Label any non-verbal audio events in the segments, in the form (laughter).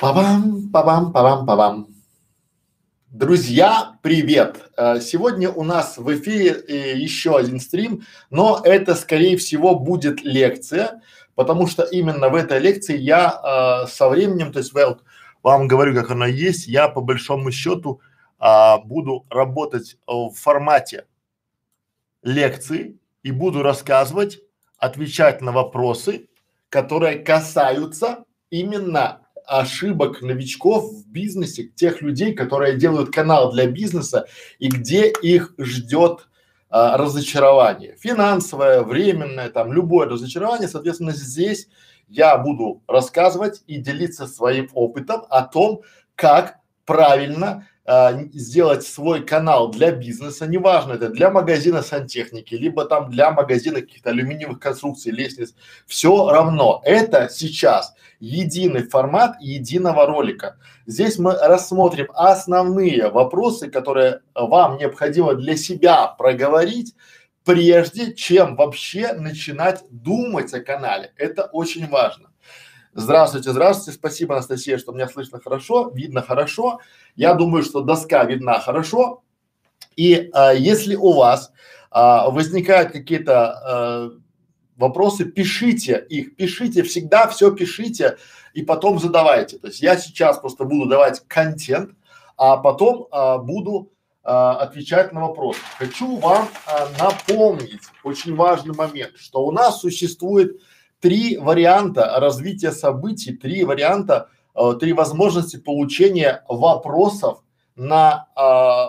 Пабам, пабам, пабам, пабам. Друзья, привет! Э, сегодня у нас в эфире э, еще один стрим, но это, скорее всего, будет лекция, потому что именно в этой лекции я э, со временем, то есть well, вам говорю, как она есть, я по большому счету буду работать в формате лекции и буду рассказывать, отвечать на вопросы, которые касаются именно ошибок новичков в бизнесе, тех людей, которые делают канал для бизнеса и где их ждет а, разочарование. Финансовое, временное, там любое разочарование, соответственно, здесь я буду рассказывать и делиться своим опытом о том, как правильно а, сделать свой канал для бизнеса, неважно это для магазина сантехники, либо там для магазина каких-то алюминиевых конструкций, лестниц, все равно. Это сейчас единый формат единого ролика. Здесь мы рассмотрим основные вопросы, которые вам необходимо для себя проговорить, прежде чем вообще начинать думать о канале. Это очень важно. Здравствуйте, здравствуйте. Спасибо, Анастасия, что меня слышно хорошо, видно хорошо. Я думаю, что доска видна хорошо. И а, если у вас а, возникают какие-то а, вопросы, пишите их, пишите, всегда все пишите и потом задавайте. То есть я сейчас просто буду давать контент, а потом а, буду а, отвечать на вопросы. Хочу вам а, напомнить очень важный момент, что у нас существует три варианта развития событий, три варианта, э, три возможности получения вопросов на э,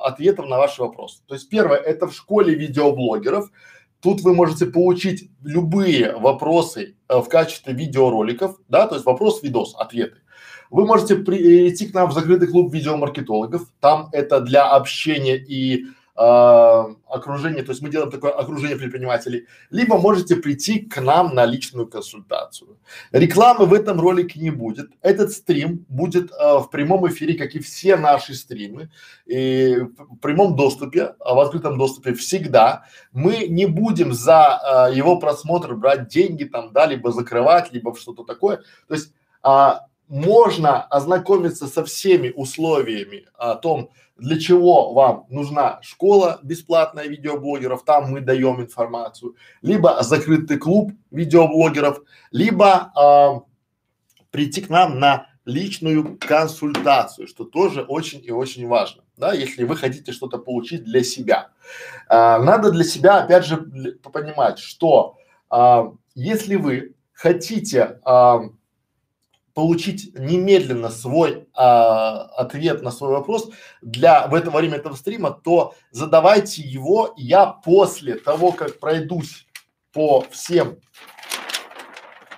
ответов на ваши вопросы. То есть первое это в школе видеоблогеров. Тут вы можете получить любые вопросы э, в качестве видеороликов, да, то есть вопрос, видос, ответы. Вы можете прийти к нам в закрытый клуб видеомаркетологов. Там это для общения и э, окружение, то есть мы делаем такое окружение предпринимателей, либо можете прийти к нам на личную консультацию. Рекламы в этом ролике не будет. Этот стрим будет э, в прямом эфире, как и все наши стримы, и в прямом доступе, в открытом доступе всегда. Мы не будем за э, его просмотр брать деньги там, да, либо закрывать, либо что-то такое. То есть а, можно ознакомиться со всеми условиями о том, для чего вам нужна школа бесплатная видеоблогеров, там мы даем информацию, либо закрытый клуб видеоблогеров, либо э, прийти к нам на личную консультацию, что тоже очень и очень важно, да, если вы хотите что-то получить для себя. А, надо для себя, опять же, понимать, что а, если вы хотите а, получить немедленно свой а, ответ на свой вопрос для в это время этого стрима, то задавайте его. Я после того, как пройдусь по всем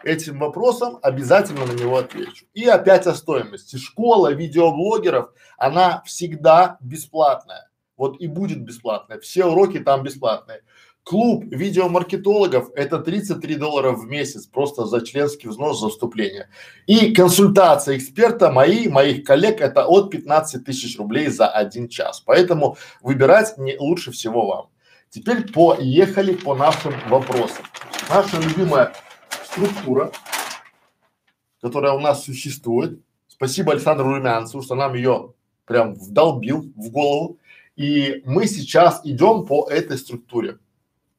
этим вопросам, обязательно на него отвечу. И опять о стоимости. Школа видеоблогеров, она всегда бесплатная. Вот и будет бесплатная. Все уроки там бесплатные. Клуб видеомаркетологов – это 33 доллара в месяц просто за членский взнос за вступление. И консультация эксперта мои, моих коллег – это от 15 тысяч рублей за один час. Поэтому выбирать не лучше всего вам. Теперь поехали по нашим вопросам. Наша любимая структура, которая у нас существует. Спасибо Александру Румянцеву, что нам ее прям вдолбил в голову. И мы сейчас идем по этой структуре.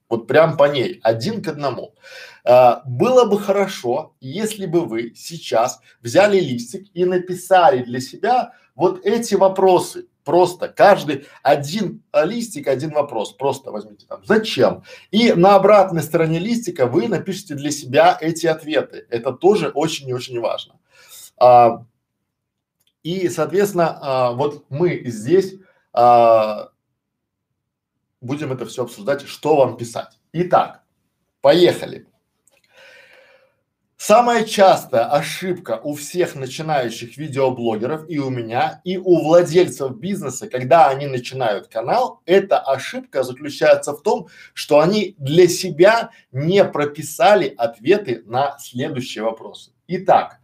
Вот прям по ней, один к одному. А, было бы хорошо, если бы вы сейчас взяли листик и написали для себя вот эти вопросы. Просто каждый один листик, один вопрос. Просто возьмите там «Зачем?» И на обратной стороне листика вы напишите для себя эти ответы. Это тоже очень и очень важно. А, и, соответственно, а, вот мы здесь а, будем это все обсуждать, что вам писать. Итак, поехали. Самая частая ошибка у всех начинающих видеоблогеров и у меня, и у владельцев бизнеса, когда они начинают канал, эта ошибка заключается в том, что они для себя не прописали ответы на следующие вопросы. Итак,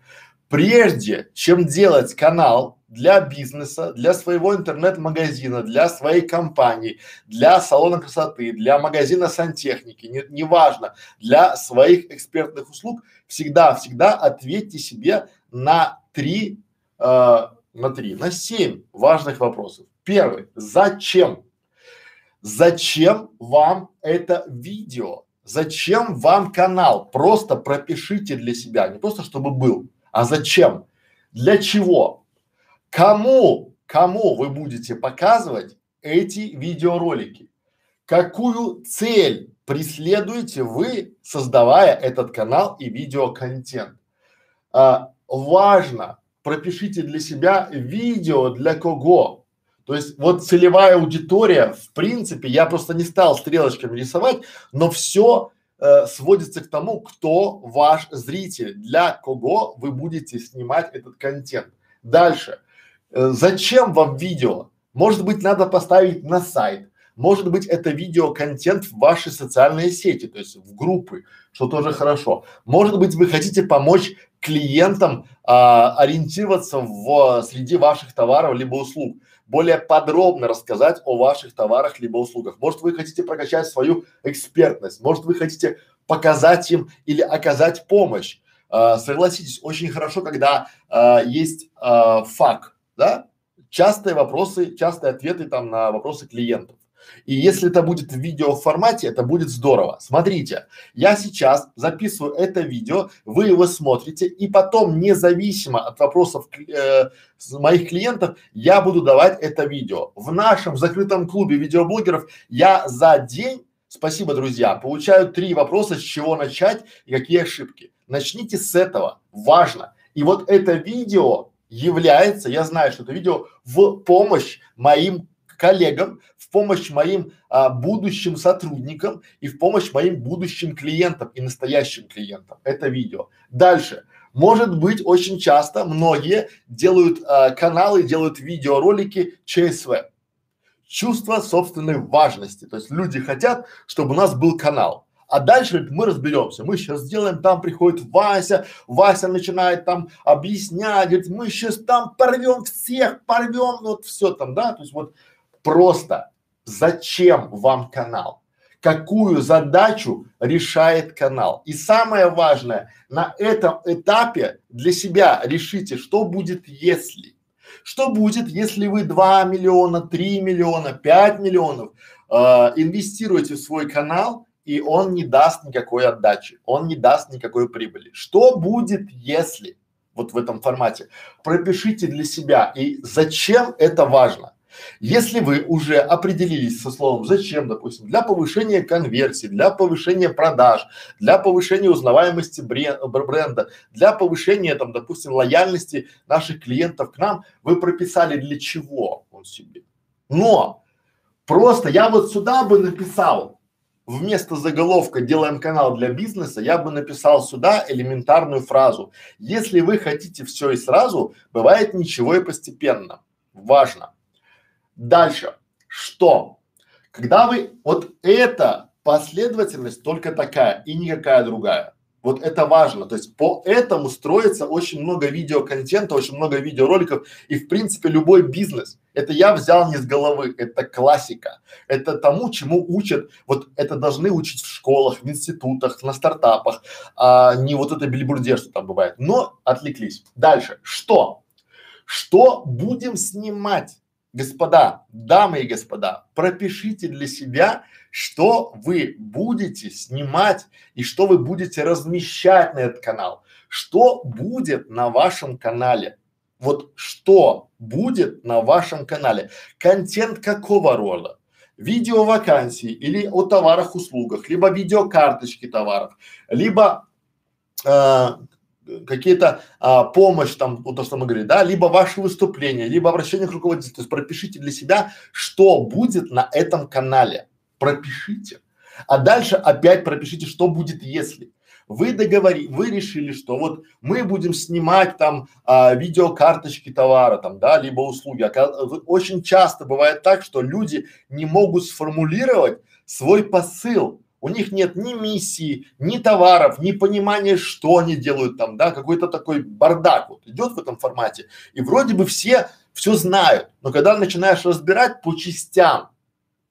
прежде чем делать канал, для бизнеса, для своего интернет-магазина, для своей компании, для салона красоты, для магазина сантехники, не, неважно, для своих экспертных услуг, всегда, всегда ответьте себе на три э, на три, на семь важных вопросов. Первый. Зачем? Зачем вам это видео? Зачем вам канал? Просто пропишите для себя, не просто чтобы был, а зачем? Для чего? Кому, кому вы будете показывать эти видеоролики? Какую цель преследуете вы, создавая этот канал и видеоконтент? А, важно, пропишите для себя видео для кого. То есть вот целевая аудитория, в принципе, я просто не стал стрелочками рисовать, но все э, сводится к тому, кто ваш зритель, для кого вы будете снимать этот контент. Дальше. Э, зачем вам видео? Может быть, надо поставить на сайт. Может быть, это видео-контент в ваши социальные сети, то есть в группы, что тоже хорошо. Может быть, вы хотите помочь клиентам а, ориентироваться в среди ваших товаров либо услуг, более подробно рассказать о ваших товарах либо услугах. Может, вы хотите прокачать свою экспертность, может, вы хотите показать им или оказать помощь. А, согласитесь, очень хорошо, когда а, есть а, факт, да? Частые вопросы, частые ответы там на вопросы клиентов. И если это будет в видео формате, это будет здорово. Смотрите, я сейчас записываю это видео, вы его смотрите, и потом, независимо от вопросов э, моих клиентов, я буду давать это видео. В нашем закрытом клубе видеоблогеров я за день, спасибо, друзья, получаю три вопроса, с чего начать и какие ошибки. Начните с этого, важно. И вот это видео является, я знаю, что это видео в помощь моим коллегам, в помощь моим а, будущим сотрудникам и в помощь моим будущим клиентам и настоящим клиентам. Это видео. Дальше. Может быть, очень часто многие делают а, каналы, делают видеоролики ЧСВ. Чувство собственной важности. То есть люди хотят, чтобы у нас был канал. А дальше мы разберемся. Мы сейчас сделаем, там приходит Вася, Вася начинает там объяснять, говорит, мы сейчас там порвем всех, порвем, ну, вот все там, да, то есть вот Просто зачем вам канал? Какую задачу решает канал? И самое важное, на этом этапе для себя решите, что будет если. Что будет, если вы 2 миллиона, 3 миллиона, 5 миллионов э, инвестируете в свой канал, и он не даст никакой отдачи, он не даст никакой прибыли. Что будет, если вот в этом формате? Пропишите для себя и зачем это важно. Если вы уже определились со словом «зачем», допустим, для повышения конверсии, для повышения продаж, для повышения узнаваемости бренда, для повышения там, допустим, лояльности наших клиентов к нам, вы прописали для чего он себе. Но просто я вот сюда бы написал, вместо заголовка «Делаем канал для бизнеса», я бы написал сюда элементарную фразу. Если вы хотите все и сразу, бывает ничего и постепенно. Важно. Дальше. Что? Когда вы, вот эта последовательность только такая и никакая другая. Вот это важно. То есть по этому строится очень много видеоконтента, очень много видеороликов и в принципе любой бизнес. Это я взял не с головы, это классика. Это тому, чему учат, вот это должны учить в школах, в институтах, на стартапах, а не вот это бельбурде, что там бывает. Но отвлеклись. Дальше. Что? Что будем снимать? Господа, дамы и господа, пропишите для себя, что вы будете снимать и что вы будете размещать на этот канал. Что будет на вашем канале? Вот что будет на вашем канале? Контент какого рода? Видео вакансий или о товарах, услугах, либо видеокарточки товаров, либо э, какие-то а, помощь там, вот то, что мы говорили, да, либо ваши выступления, либо обращение к руководителю. То есть пропишите для себя, что будет на этом канале. Пропишите. А дальше опять пропишите, что будет, если. Вы договори, вы решили, что вот мы будем снимать там а, видеокарточки товара там, да, либо услуги. Очень часто бывает так, что люди не могут сформулировать свой посыл у них нет ни миссии, ни товаров, ни понимания, что они делают там, да, какой-то такой бардак вот идет в этом формате. И вроде бы все все знают, но когда начинаешь разбирать по частям,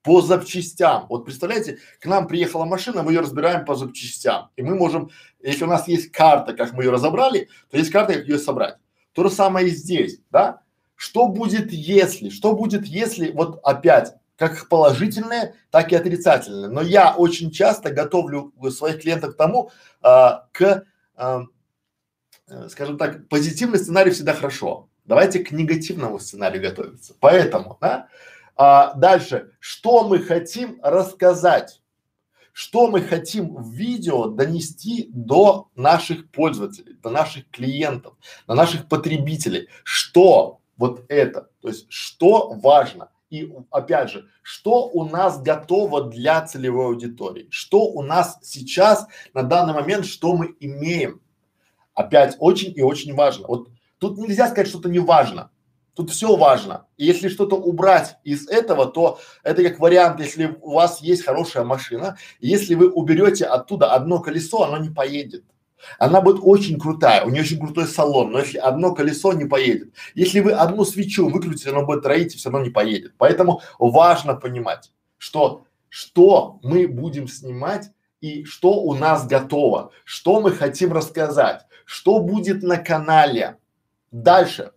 по запчастям, вот представляете, к нам приехала машина, мы ее разбираем по запчастям, и мы можем, если у нас есть карта, как мы ее разобрали, то есть карта, как ее собрать. То же самое и здесь, да? Что будет если? Что будет если, вот опять, как положительное, так и отрицательное. Но я очень часто готовлю своих клиентов к тому, а, к, а, скажем так, позитивный сценарий всегда хорошо. Давайте к негативному сценарию готовиться. Поэтому, да, а, дальше, что мы хотим рассказать, что мы хотим в видео донести до наших пользователей, до наших клиентов, до наших потребителей, что вот это, то есть что важно. И опять же, что у нас готово для целевой аудитории, что у нас сейчас на данный момент, что мы имеем. Опять очень и очень важно. Вот тут нельзя сказать, что-то не важно. Тут все важно. И если что-то убрать из этого, то это как вариант, если у вас есть хорошая машина, если вы уберете оттуда одно колесо, оно не поедет. Она будет очень крутая, у нее очень крутой салон, но если одно колесо не поедет, если вы одну свечу выкрутите, она будет троить и все равно не поедет. Поэтому важно понимать, что что мы будем снимать и что у нас готово, что мы хотим рассказать, что будет на канале. Дальше.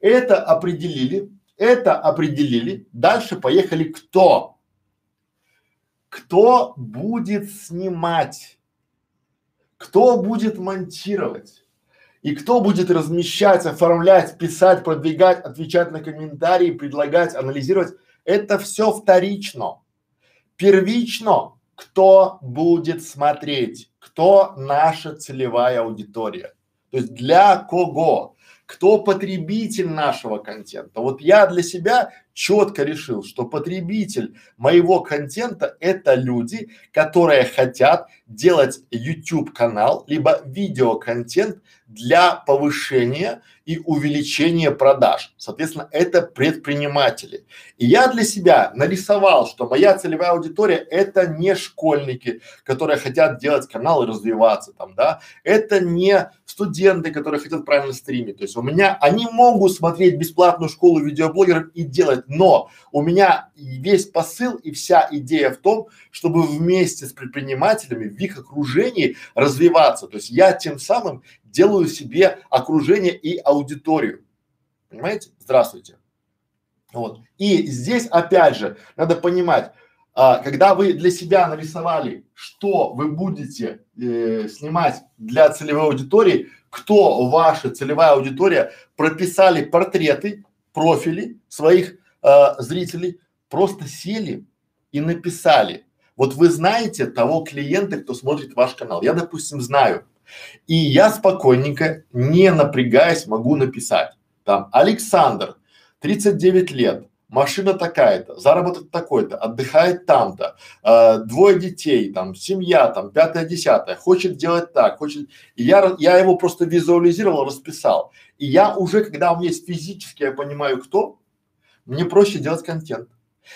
Это определили, это определили. Дальше поехали кто? Кто будет снимать? Кто будет монтировать и кто будет размещать, оформлять, писать, продвигать, отвечать на комментарии, предлагать, анализировать, это все вторично. Первично, кто будет смотреть, кто наша целевая аудитория. То есть для кого, кто потребитель нашего контента. Вот я для себя четко решил, что потребитель моего контента это люди, которые хотят делать YouTube канал, либо видеоконтент для повышения и увеличения продаж. Соответственно, это предприниматели. И я для себя нарисовал, что моя целевая аудитория это не школьники, которые хотят делать канал и развиваться там, да. Это не студенты, которые хотят правильно стримить. То есть у меня, они могут смотреть бесплатную школу видеоблогеров и делать, но у меня весь посыл и вся идея в том, чтобы вместе с предпринимателями в их окружении развиваться. То есть я тем самым делаю себе окружение и аудиторию. Понимаете? Здравствуйте. Вот. И здесь опять же надо понимать, а, когда вы для себя нарисовали, что вы будете э, снимать для целевой аудитории, кто ваша целевая аудитория, прописали портреты, профили своих э, зрителей, просто сели и написали. Вот вы знаете того клиента, кто смотрит ваш канал. Я, допустим, знаю. И я спокойненько, не напрягаясь, могу написать. Там Александр, 39 лет, машина такая-то, заработок такой-то, отдыхает там-то, э, двое детей, там, семья, там, пятое, десятое, хочет делать так, хочет. И я, я его просто визуализировал, расписал. И я уже, когда у меня есть физически, я понимаю, кто, мне проще делать контент.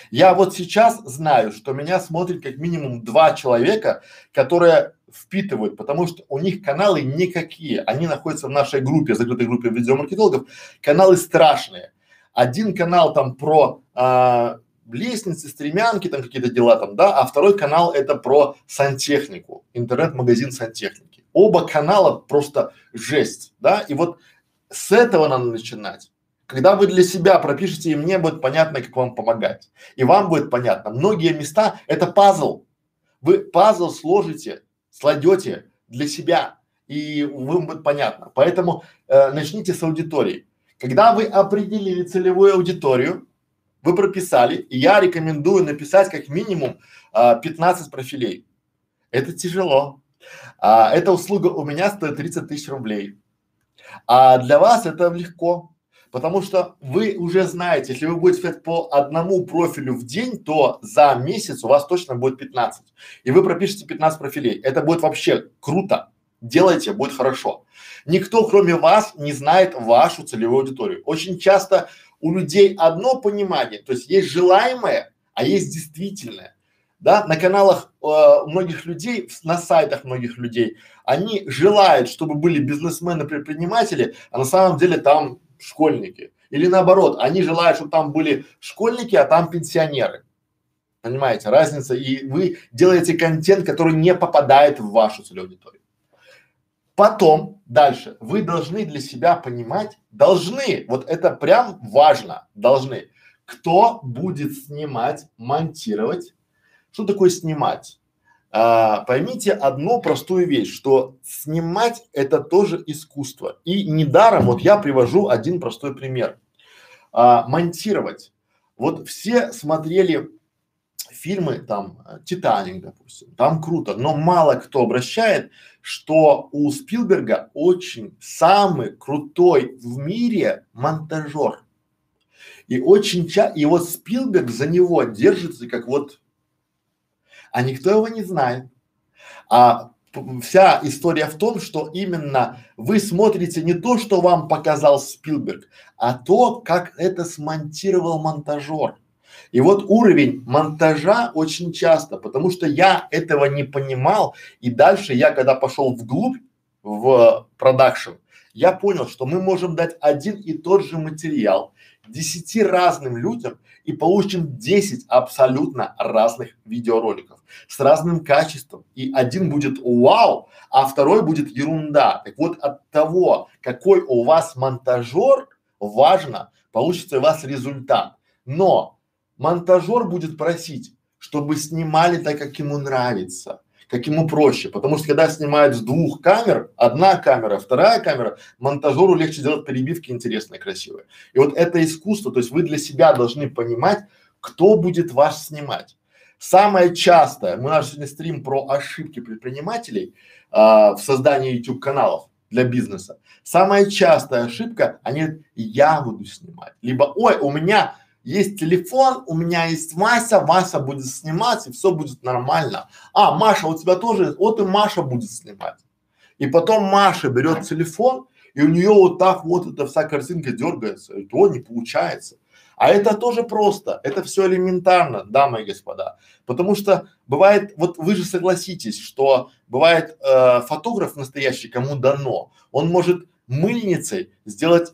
Я вот сейчас знаю, что меня смотрит как минимум два человека, которые впитывают, потому что у них каналы никакие. Они находятся в нашей группе, закрытой группе видеомаркетологов. Каналы страшные. Один канал там про а, лестницы, стремянки, там какие-то дела там, да, а второй канал это про сантехнику, интернет-магазин сантехники. Оба канала просто жесть, да, и вот с этого надо начинать. Когда вы для себя пропишете, и мне будет понятно, как вам помогать. И вам будет понятно. Многие места – это пазл. Вы пазл сложите, сладете для себя, и вам будет понятно. Поэтому э, начните с аудитории. Когда вы определили целевую аудиторию, вы прописали, и я рекомендую написать как минимум а, 15 профилей. Это тяжело. А, эта услуга у меня стоит 30 тысяч рублей. А для вас это легко. Потому что вы уже знаете, если вы будете писать по одному профилю в день, то за месяц у вас точно будет 15. И вы пропишете 15 профилей. Это будет вообще круто. Делайте, будет хорошо. Никто, кроме вас, не знает вашу целевую аудиторию. Очень часто у людей одно понимание, то есть есть желаемое, а есть действительное. Да, на каналах э, многих людей, на сайтах многих людей, они желают, чтобы были бизнесмены, предприниматели, а на самом деле там школьники. Или наоборот, они желают, чтобы там были школьники, а там пенсионеры. Понимаете, разница. И вы делаете контент, который не попадает в вашу целевую аудиторию. Потом, дальше, вы должны для себя понимать, должны, вот это прям важно, должны, кто будет снимать, монтировать. Что такое снимать? А, поймите одну простую вещь, что снимать это тоже искусство. И недаром, вот я привожу один простой пример. А, монтировать. Вот все смотрели фильмы, там, Титаник, допустим, там круто, но мало кто обращает, что у Спилберга очень самый крутой в мире монтажер. И очень часто, и вот Спилберг за него держится как вот а никто его не знает. А вся история в том, что именно вы смотрите не то, что вам показал Спилберг, а то, как это смонтировал монтажер. И вот уровень монтажа очень часто, потому что я этого не понимал, и дальше я, когда пошел вглубь в продакшн, я понял, что мы можем дать один и тот же материал десяти разным людям и получим 10 абсолютно разных видеороликов с разным качеством. И один будет вау, а второй будет ерунда. Так вот от того, какой у вас монтажер, важно, получится у вас результат. Но монтажер будет просить, чтобы снимали так, как ему нравится как ему проще, потому что когда снимают с двух камер, одна камера, вторая камера, монтажеру легче делать перебивки интересные, красивые. И вот это искусство, то есть вы для себя должны понимать, кто будет вас снимать. Самое частое, мы наш сегодня стрим про ошибки предпринимателей а, в создании YouTube каналов для бизнеса. Самая частая ошибка, они я буду снимать, либо, ой, у меня есть телефон, у меня есть Вася, Вася будет снимать, и все будет нормально. А, Маша, у тебя тоже, вот и Маша будет снимать. И потом Маша берет телефон, и у нее вот так вот эта вся картинка дергается, и то не получается. А это тоже просто, это все элементарно, дамы и господа. Потому что бывает, вот вы же согласитесь, что бывает э, фотограф настоящий, кому дано, он может мыльницей сделать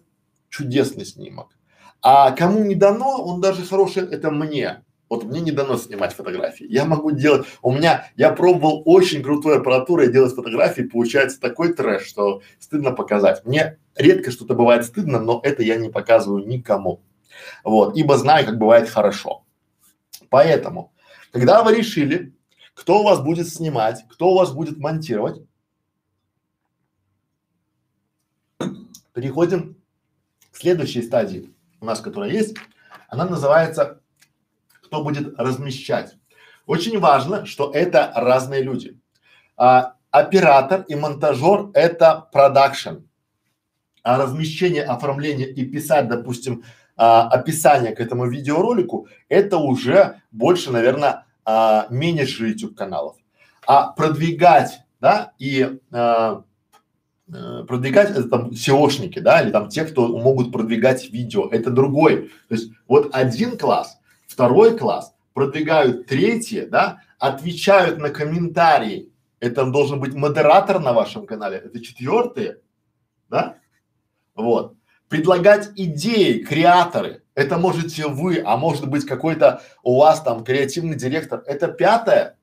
чудесный снимок. А кому не дано, он даже хороший, это мне. Вот мне не дано снимать фотографии. Я могу делать, у меня, я пробовал очень крутой аппаратурой делать фотографии, получается такой трэш, что стыдно показать. Мне редко что-то бывает стыдно, но это я не показываю никому. Вот, ибо знаю, как бывает хорошо. Поэтому, когда вы решили, кто у вас будет снимать, кто у вас будет монтировать, переходим к следующей стадии у нас, которая есть, она называется «Кто будет размещать?». Очень важно, что это разные люди. А, оператор и монтажер – это продакшн, а размещение, оформление и писать, допустим, а, описание к этому видеоролику – это уже больше, наверное, а, менеджеры YouTube каналов. А продвигать, да, и а, продвигать это там SEOшники, да, или там те, кто могут продвигать видео, это другой. То есть вот один класс, второй класс продвигают третьи, да, отвечают на комментарии. Это должен быть модератор на вашем канале. Это четвертые, да? Вот. Предлагать идеи, креаторы. Это можете вы, а может быть какой-то у вас там креативный директор. Это пятое.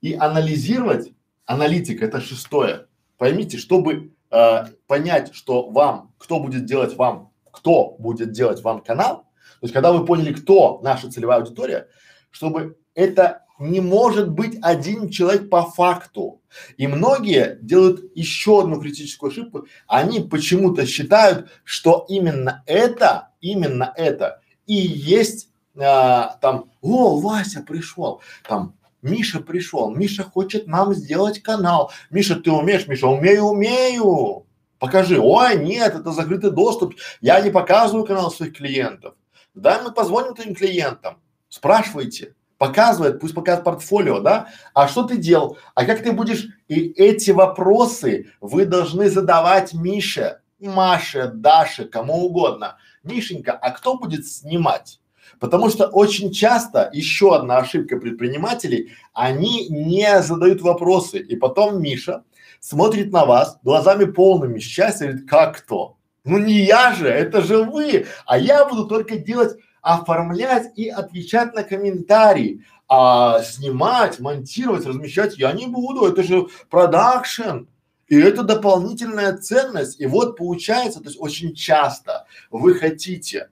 И анализировать, аналитика, это шестое. Поймите, чтобы э, понять, что вам, кто будет делать вам, кто будет делать вам канал, то есть когда вы поняли, кто наша целевая аудитория, чтобы это не может быть один человек по факту. И многие делают еще одну критическую ошибку. Они почему-то считают, что именно это, именно это и есть а, там, о, Вася пришел, там Миша пришел, Миша хочет нам сделать канал. Миша, ты умеешь? Миша, умею, умею. Покажи. Ой, нет, это закрытый доступ. Я не показываю канал своих клиентов. Да, мы позвоним твоим клиентам. Спрашивайте. Показывает, пусть показывает портфолио, да? А что ты делал? А как ты будешь? И эти вопросы вы должны задавать Мише, Маше, Даше, кому угодно. Мишенька, а кто будет снимать? Потому что очень часто еще одна ошибка предпринимателей, они не задают вопросы. И потом Миша смотрит на вас глазами полными счастья говорит, как кто? Ну не я же, это же вы, а я буду только делать, оформлять и отвечать на комментарии. А снимать, монтировать, размещать я не буду, это же продакшн. И это дополнительная ценность. И вот получается, то есть очень часто вы хотите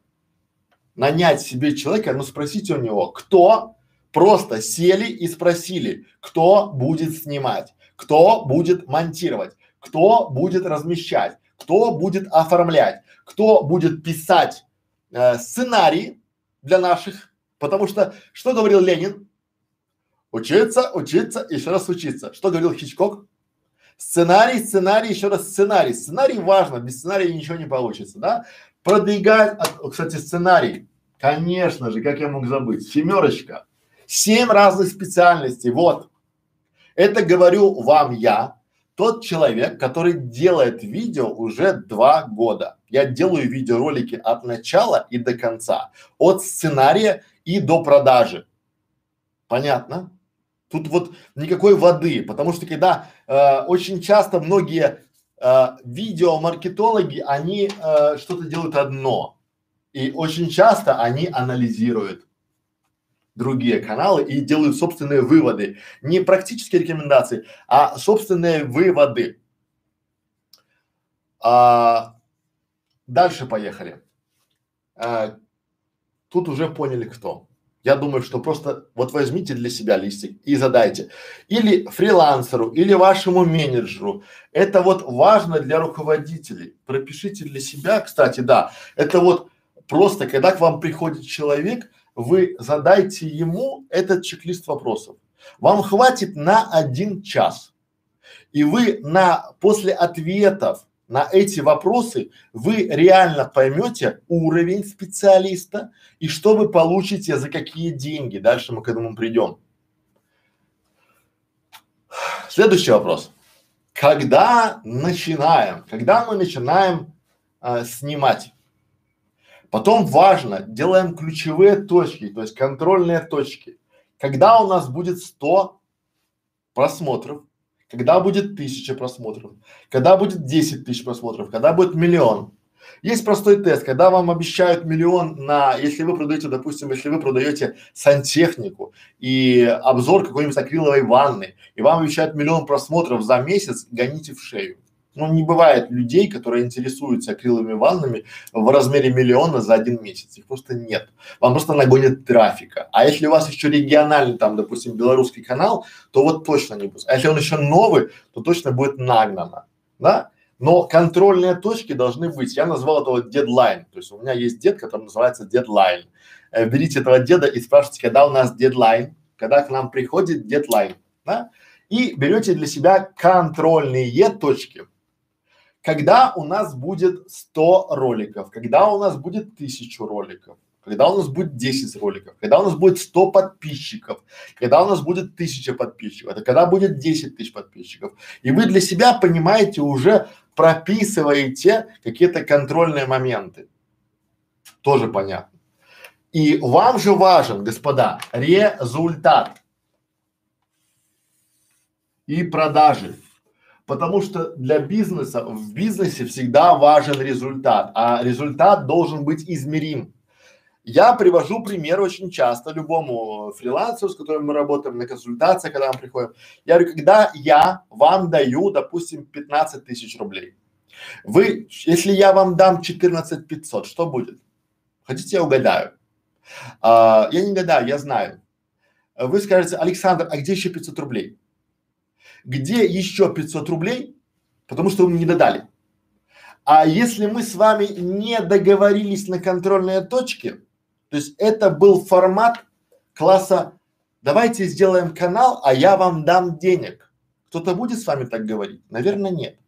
нанять себе человека, ну спросите у него, кто просто сели и спросили, кто будет снимать, кто будет монтировать, кто будет размещать, кто будет оформлять, кто будет писать э, сценарий для наших, потому что что говорил Ленин? Учиться, учиться, еще раз учиться. Что говорил Хичкок? Сценарий, сценарий, еще раз сценарий. Сценарий важно, без сценария ничего не получится, да? Продвигать, кстати, сценарий. Конечно же, как я мог забыть? Семерочка. Семь разных специальностей. Вот. Это говорю вам я, тот человек, который делает видео уже два года. Я делаю видеоролики от начала и до конца, от сценария и до продажи. Понятно? Тут вот никакой воды, потому что когда э, очень часто многие э, видеомаркетологи, они э, что-то делают одно, и очень часто они анализируют другие каналы и делают собственные выводы. Не практические рекомендации, а собственные выводы. А, дальше поехали. А, тут уже поняли кто. Я думаю, что просто вот возьмите для себя листик и задайте. Или фрилансеру, или вашему менеджеру. Это вот важно для руководителей. Пропишите для себя, кстати, да. Это вот просто, когда к вам приходит человек, вы задайте ему этот чек-лист вопросов. Вам хватит на один час. И вы на, после ответов на эти вопросы вы реально поймете уровень специалиста и что вы получите, за какие деньги. Дальше мы к этому придем. Следующий вопрос. Когда начинаем, когда мы начинаем э, снимать Потом важно, делаем ключевые точки, то есть контрольные точки. Когда у нас будет 100 просмотров, когда будет 1000 просмотров, когда будет 10 тысяч просмотров, когда будет миллион. Есть простой тест, когда вам обещают миллион на, если вы продаете, допустим, если вы продаете сантехнику и обзор какой-нибудь акриловой ванны, и вам обещают миллион просмотров за месяц, гоните в шею. Ну, не бывает людей, которые интересуются акриловыми ваннами в размере миллиона за один месяц. Их просто нет. Вам просто нагонят трафика. А если у вас еще региональный, там, допустим, белорусский канал, то вот точно не будет. А если он еще новый, то точно будет нагнано. Да? Но контрольные точки должны быть. Я назвал это вот дедлайн. То есть у меня есть дед, который называется дедлайн. Э, берите этого деда и спрашивайте, когда у нас дедлайн, когда к нам приходит дедлайн. Да? И берете для себя контрольные точки когда у нас будет 100 роликов, когда у нас будет 1000 роликов, когда у нас будет 10 роликов, когда у нас будет 100 подписчиков, когда у нас будет 1000 подписчиков, это когда будет 10 тысяч подписчиков. И вы для себя понимаете, уже прописываете какие-то контрольные моменты. Тоже понятно. И вам же важен, господа, результат и продажи. Потому что для бизнеса, в бизнесе всегда важен результат, а результат должен быть измерим. Я привожу пример очень часто любому фрилансеру, с которым мы работаем на консультациях, когда мы приходим. Я говорю, когда я вам даю, допустим, 15 тысяч рублей, вы, если я вам дам 14 500, что будет? Хотите, я угадаю? А, я не гадаю, я знаю. Вы скажете, Александр, а где еще 500 рублей? Где еще 500 рублей, потому что вы мне не додали. А если мы с вами не договорились на контрольные точки, то есть это был формат класса давайте сделаем канал, а я вам дам денег. Кто-то будет с вами так говорить? Наверное, нет.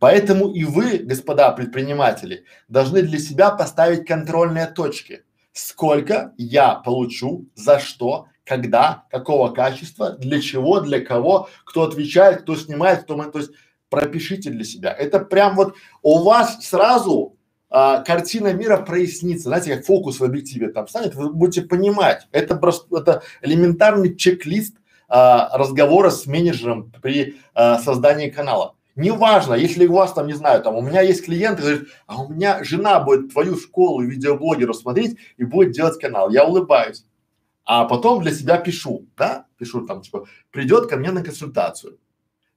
Поэтому и вы, господа предприниматели, должны для себя поставить контрольные точки. Сколько я получу, за что, когда, какого качества, для чего, для кого, кто отвечает, кто снимает, кто, то есть пропишите для себя. Это прям вот у вас сразу а, картина мира прояснится, знаете, как фокус в объективе там станет, вы будете понимать. Это просто это элементарный чек-лист а, разговора с менеджером при а, создании канала. Неважно, если у вас там, не знаю, там у меня есть клиент, говорит, а у меня жена будет твою школу видеоблогеров смотреть и будет делать канал. Я улыбаюсь а потом для себя пишу, да, пишу там типа, придет ко мне на консультацию.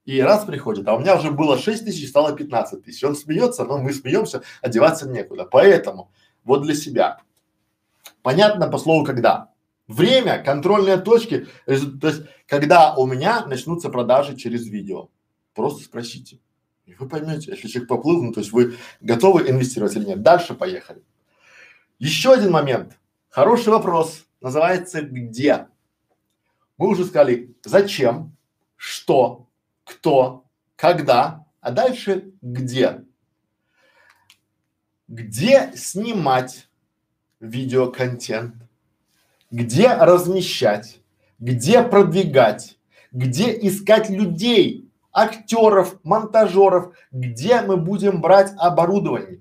И раз приходит, а у меня уже было 6 тысяч, стало 15 тысяч. Он смеется, но мы смеемся, одеваться некуда. Поэтому вот для себя. Понятно по слову когда. Время, контрольные точки, то есть когда у меня начнутся продажи через видео. Просто спросите. И вы поймете, если человек поплыл, ну то есть вы готовы инвестировать или нет. Дальше поехали. Еще один момент. Хороший вопрос. Называется где? Мы уже сказали зачем, что, кто, когда, а дальше где. Где снимать видеоконтент, где размещать, где продвигать, где искать людей, актеров, монтажеров, где мы будем брать оборудование,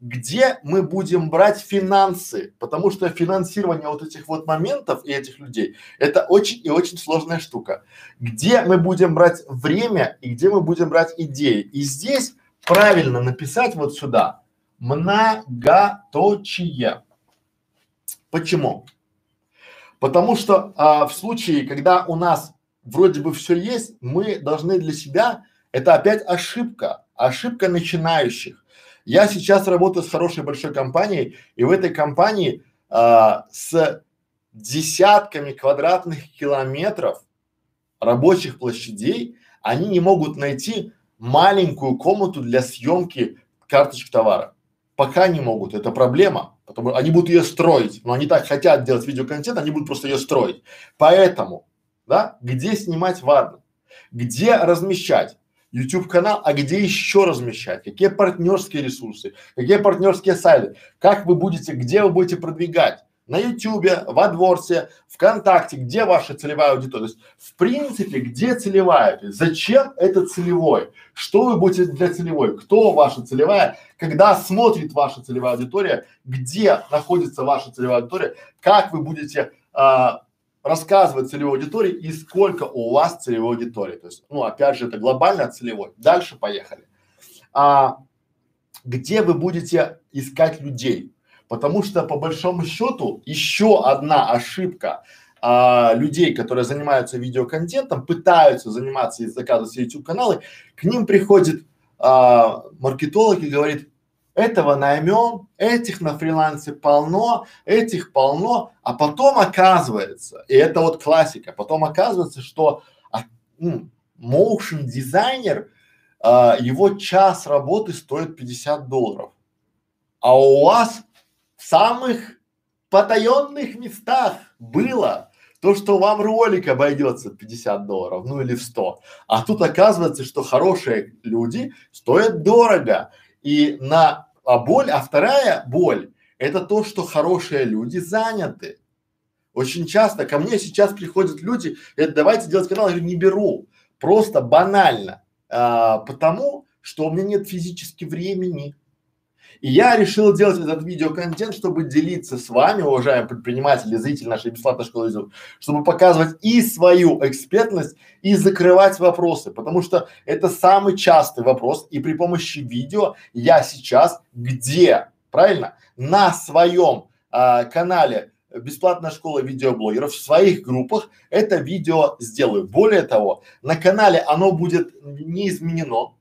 где мы будем брать финансы, потому что финансирование вот этих вот моментов и этих людей – это очень и очень сложная штука. Где мы будем брать время и где мы будем брать идеи. И здесь правильно написать вот сюда многоточие. Почему? Потому что а, в случае, когда у нас вроде бы все есть, мы должны для себя, это опять ошибка, ошибка начинающих. Я сейчас работаю с хорошей большой компанией, и в этой компании а, с десятками квадратных километров рабочих площадей они не могут найти маленькую комнату для съемки карточек товара. Пока не могут, это проблема, потому они будут ее строить, но они так хотят делать видеоконтент, они будут просто ее строить. Поэтому, да, где снимать важно, где размещать. YouTube канал, а где еще размещать, какие партнерские ресурсы, какие партнерские сайты, как вы будете, где вы будете продвигать? На Ютубе, в Адворсе, ВКонтакте, где ваша целевая аудитория. То есть, в принципе, где целевая, зачем это целевой, что вы будете для целевой, кто ваша целевая, когда смотрит ваша целевая аудитория, где находится ваша целевая аудитория, как вы будете а, рассказывать целевой аудитории и сколько у вас целевой аудитории. То есть, ну, опять же, это глобально целевой. Дальше поехали. А, где вы будете искать людей? Потому что по большому счету еще одна ошибка а, людей, которые занимаются видеоконтентом, пытаются заниматься и заказывать YouTube каналы, к ним приходит а, маркетолог и говорит, этого наймем, этих на фрилансе полно, этих полно, а потом оказывается, и это вот классика, потом оказывается, что а, motion дизайнер, а, его час работы стоит 50 долларов, а у вас в самых потаенных местах было то, что вам ролик обойдется 50 долларов, ну или в 100. А тут оказывается, что хорошие люди стоят дорого. И на а боль, а вторая боль – это то, что хорошие люди заняты. Очень часто ко мне сейчас приходят люди, это давайте делать канал, я говорю, не беру, просто банально, а, потому что у меня нет физически времени, и я решил делать этот видеоконтент, чтобы делиться с вами, уважаемые предприниматели, зрители нашей бесплатной школы YouTube, чтобы показывать и свою экспертность, и закрывать вопросы, потому что это самый частый вопрос, и при помощи видео я сейчас где, правильно, на своем а, канале бесплатная школа видеоблогеров в своих группах это видео сделаю. Более того, на канале оно будет не изменено,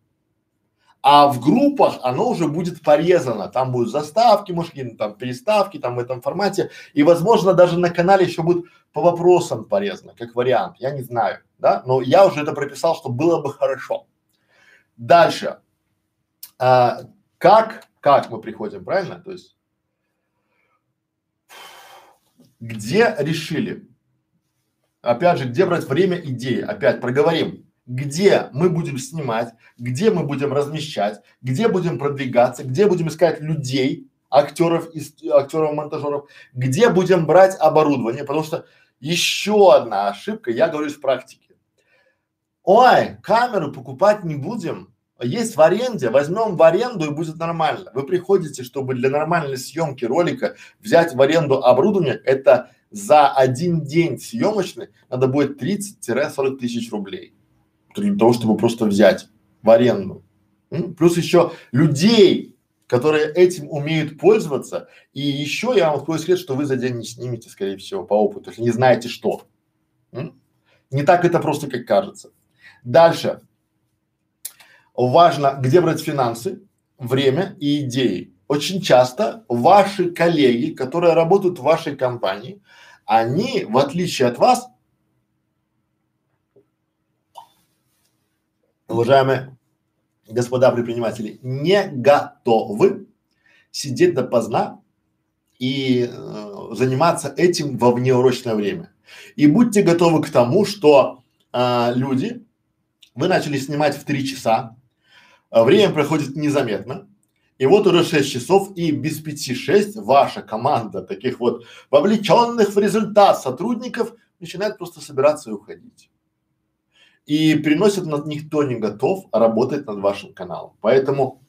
а в группах оно уже будет порезано, там будут заставки, может какие-то там переставки там в этом формате, и возможно даже на канале еще будет по вопросам порезано, как вариант, я не знаю, да, но я уже это прописал, что было бы хорошо. Дальше, а, как, как мы приходим, правильно, то есть где решили, опять же, где брать время идеи, опять проговорим, где мы будем снимать, где мы будем размещать, где будем продвигаться, где будем искать людей, актеров, актеров, монтажеров, где будем брать оборудование, потому что еще одна ошибка, я говорю из практики. Ой, камеру покупать не будем, есть в аренде, возьмем в аренду и будет нормально. Вы приходите, чтобы для нормальной съемки ролика взять в аренду оборудование, это за один день съемочный надо будет 30-40 тысяч рублей для того, чтобы просто взять в аренду. Плюс еще людей, которые этим умеют пользоваться. И еще я вам открою секрет, что вы за день не снимете, скорее всего, по опыту, если не знаете что. Не так это просто, как кажется. Дальше. важно, где брать финансы, время и идеи. Очень часто ваши коллеги, которые работают в вашей компании, они, в отличие от вас, уважаемые господа предприниматели, не готовы сидеть допоздна и э, заниматься этим во внеурочное время. И будьте готовы к тому, что э, люди, вы начали снимать в три часа, э, время проходит незаметно, и вот уже шесть часов, и без пяти шесть ваша команда таких вот вовлеченных в результат сотрудников начинает просто собираться и уходить. И приносит над никто не готов работать над вашим каналом. Поэтому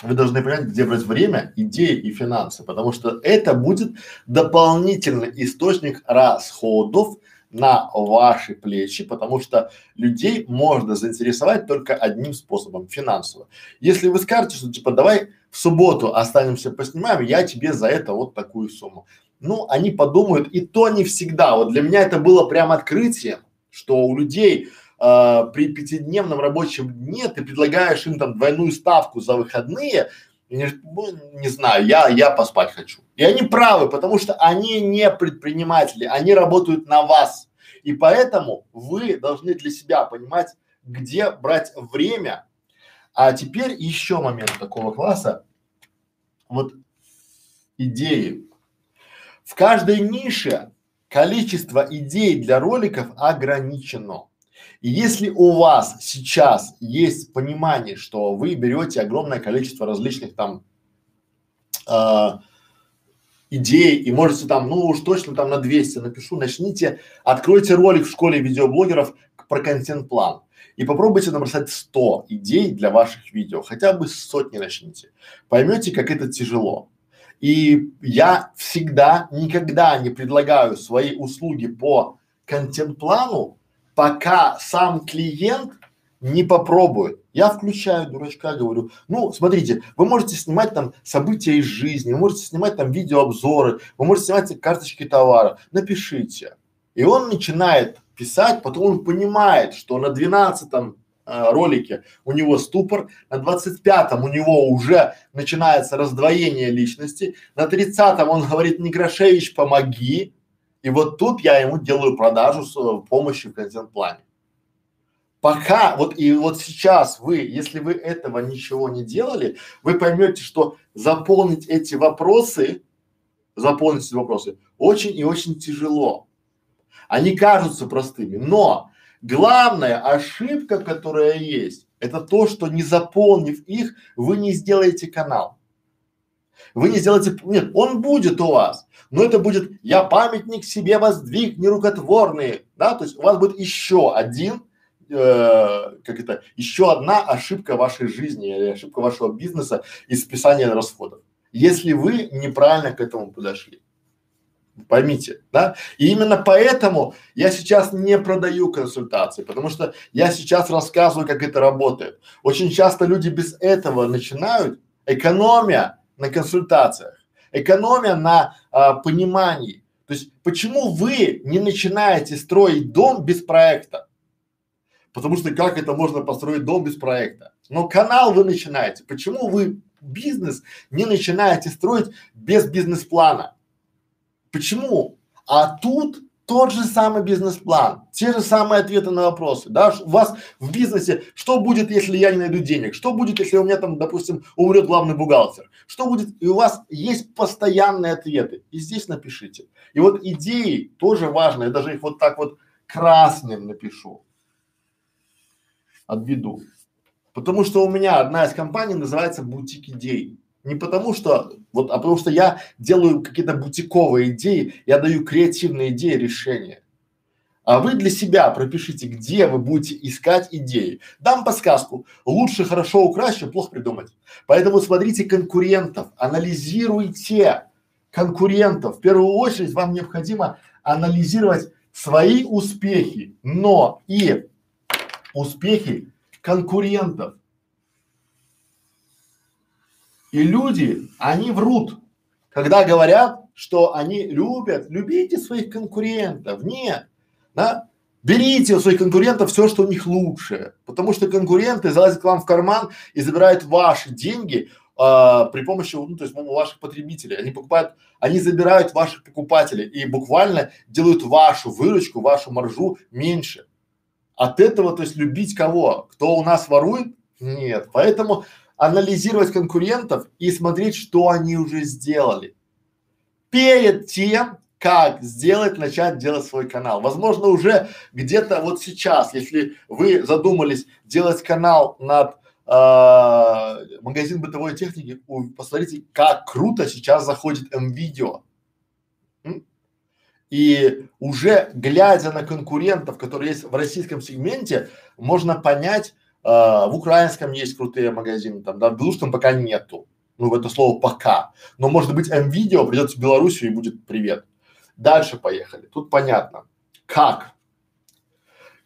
вы должны понять, где брать время, идеи и финансы, потому что это будет дополнительный источник расходов на ваши плечи, потому что людей можно заинтересовать только одним способом – финансово. Если вы скажете, что типа давай в субботу останемся поснимаем, я тебе за это вот такую сумму. Ну, они подумают, и то не всегда. Вот для меня это было прям открытием, что у людей э, при пятидневном рабочем дне ты предлагаешь им там двойную ставку за выходные, не, ну, не знаю, я, я поспать хочу. И они правы, потому что они не предприниматели, они работают на вас. И поэтому вы должны для себя понимать, где брать время. А теперь еще момент такого класса. Вот идеи. В каждой нише количество идей для роликов ограничено. И если у вас сейчас есть понимание, что вы берете огромное количество различных там э, идей и можете там, ну уж точно там на 200 напишу, начните, откройте ролик в школе видеоблогеров про контент-план и попробуйте набросать 100 идей для ваших видео, хотя бы сотни начните. Поймете, как это тяжело. И я всегда, никогда не предлагаю свои услуги по контент-плану пока сам клиент не попробует. Я включаю дурачка, говорю, ну, смотрите, вы можете снимать там события из жизни, вы можете снимать там видеообзоры, вы можете снимать карточки товара, напишите. И он начинает писать, потом он понимает, что на двенадцатом э, ролике у него ступор, на двадцать пятом у него уже начинается раздвоение личности, на тридцатом он говорит, Некрашевич, помоги, и вот тут я ему делаю продажу с э, помощью в контент-плане. Пока, вот и вот сейчас вы, если вы этого ничего не делали, вы поймете, что заполнить эти вопросы, заполнить эти вопросы очень и очень тяжело. Они кажутся простыми, но главная ошибка, которая есть, это то, что не заполнив их, вы не сделаете канал. Вы не сделаете, нет, он будет у вас, но это будет «я памятник себе воздвиг нерукотворный», да, то есть у вас будет еще один, э, как это, еще одна ошибка вашей жизни или ошибка вашего бизнеса из списания расходов, если вы неправильно к этому подошли. Поймите, да? И именно поэтому я сейчас не продаю консультации, потому что я сейчас рассказываю, как это работает. Очень часто люди без этого начинают, экономия на консультациях экономия на а, понимании. То есть почему вы не начинаете строить дом без проекта? Потому что как это можно построить дом без проекта? Но канал вы начинаете. Почему вы бизнес не начинаете строить без бизнес-плана? Почему? А тут тот же самый бизнес-план, те же самые ответы на вопросы, да, у вас в бизнесе, что будет, если я не найду денег, что будет, если у меня там, допустим, умрет главный бухгалтер, что будет, и у вас есть постоянные ответы, и здесь напишите. И вот идеи тоже важны, я даже их вот так вот красным напишу, отведу, потому что у меня одна из компаний называется бутик идей. Не потому что, вот, а потому что я делаю какие-то бутиковые идеи, я даю креативные идеи, решения. А вы для себя пропишите, где вы будете искать идеи. Дам подсказку. Лучше хорошо украсть, чем плохо придумать. Поэтому смотрите конкурентов, анализируйте конкурентов. В первую очередь вам необходимо анализировать свои успехи, но и успехи конкурентов. И люди, они врут, когда говорят, что они любят, любите своих конкурентов. Нет, да? Берите у своих конкурентов все, что у них лучше, потому что конкуренты залазят к вам в карман и забирают ваши деньги а, при помощи, ну, то есть у ваших потребителей. Они покупают, они забирают ваших покупателей и буквально делают вашу выручку, вашу маржу меньше. От этого, то есть любить кого? Кто у нас ворует? Нет. Поэтому анализировать конкурентов и смотреть, что они уже сделали. Перед тем, как сделать, начать делать свой канал. Возможно, уже где-то вот сейчас, если вы задумались делать канал над э, магазин бытовой техники, посмотрите, как круто сейчас заходит М-видео. И уже глядя на конкурентов, которые есть в российском сегменте, можно понять, в украинском есть крутые магазины, там, да, в белорусском пока нету. Ну, это слово пока. Но может быть М-видео придет в Белоруссию и будет привет. Дальше поехали. Тут понятно. Как?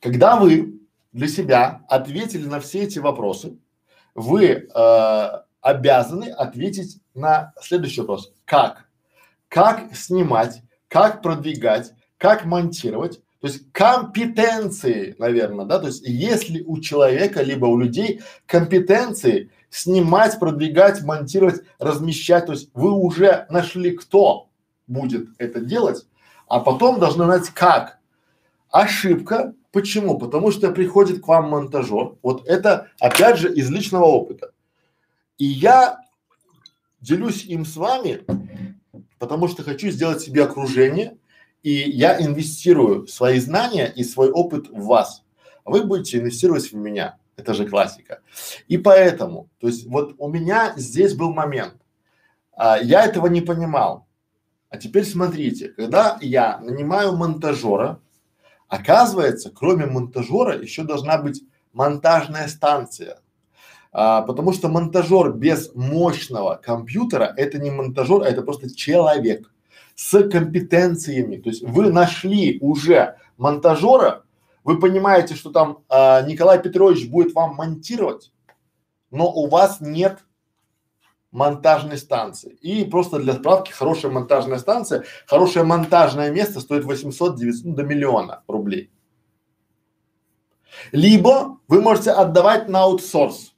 Когда вы для себя ответили на все эти вопросы, вы э, обязаны ответить на следующий вопрос. Как? Как снимать, как продвигать, как монтировать, то есть компетенции, наверное, да, то есть если у человека либо у людей компетенции снимать, продвигать, монтировать, размещать, то есть вы уже нашли кто будет это делать, а потом должны знать как. Ошибка. Почему? Потому что приходит к вам монтажер. Вот это опять же из личного опыта. И я делюсь им с вами, потому что хочу сделать себе окружение, и я инвестирую свои знания и свой опыт в вас. Вы будете инвестировать в меня. Это же классика. И поэтому, то есть вот у меня здесь был момент, а, я этого не понимал. А теперь смотрите, когда я нанимаю монтажера, оказывается, кроме монтажера еще должна быть монтажная станция. А, потому что монтажер без мощного компьютера это не монтажер, а это просто человек с компетенциями. То есть вы нашли уже монтажера, вы понимаете, что там а, Николай Петрович будет вам монтировать, но у вас нет монтажной станции. И просто для справки, хорошая монтажная станция, хорошее монтажное место стоит 800, 900, ну, до миллиона рублей. Либо вы можете отдавать на аутсорс.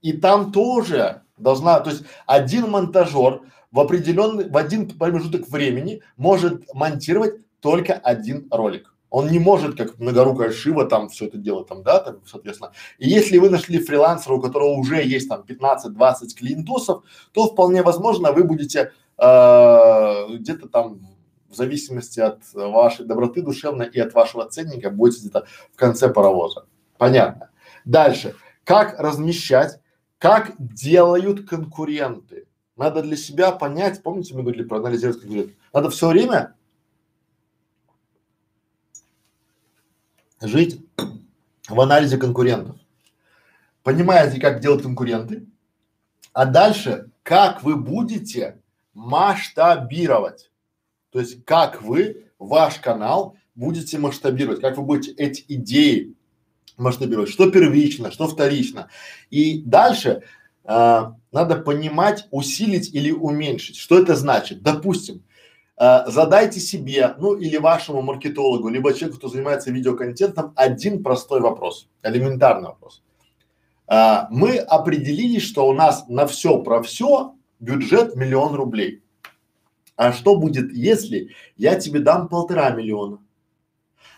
И там тоже должна, то есть один монтажер в определенный, в один промежуток времени может монтировать только один ролик. Он не может, как многорукая Шива, там все это делать, там, да, там, соответственно. И если вы нашли фрилансера, у которого уже есть там 15-20 клиентусов, то вполне возможно вы будете э, где-то там в зависимости от вашей доброты душевной и от вашего ценника будете где-то в конце паровоза. Понятно. Дальше. Как размещать, как делают конкуренты. Надо для себя понять, помните, мы говорили про анализировать конкурентов. Надо все время жить в анализе конкурентов. Понимаете, как делать конкуренты, а дальше, как вы будете масштабировать. То есть, как вы ваш канал будете масштабировать, как вы будете эти идеи масштабировать, что первично, что вторично. И дальше э, надо понимать, усилить или уменьшить. Что это значит? Допустим, э, задайте себе, ну или вашему маркетологу, либо человеку, кто занимается видеоконтентом, один простой вопрос, элементарный вопрос. Э, мы определились, что у нас на все про все бюджет миллион рублей. А что будет, если я тебе дам полтора миллиона?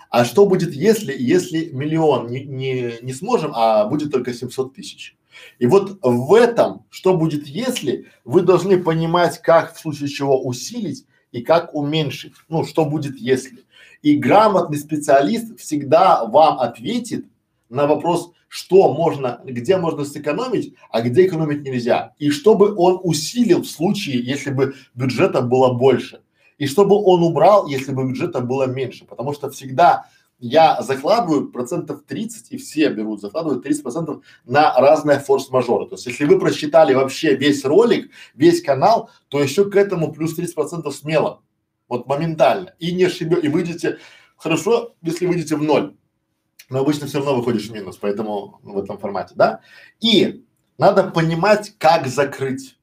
А что будет, если, если миллион не, не, не сможем, а будет только 700 тысяч? И вот в этом, что будет, если, вы должны понимать, как в случае чего усилить и как уменьшить. Ну, что будет если. И грамотный специалист всегда вам ответит на вопрос, что можно, где можно сэкономить, а где экономить нельзя. И чтобы он усилил в случае, если бы бюджета было больше. И чтобы он убрал, если бы бюджета было меньше. Потому что всегда я закладываю процентов 30, и все берут, закладывают 30 процентов на разные форс-мажоры. То есть, если вы просчитали вообще весь ролик, весь канал, то еще к этому плюс 30 процентов смело. Вот моментально. И не ошибете, и выйдете, хорошо, если выйдете в ноль. Но обычно все равно выходишь в минус, поэтому в этом формате, да? И надо понимать, как закрыть.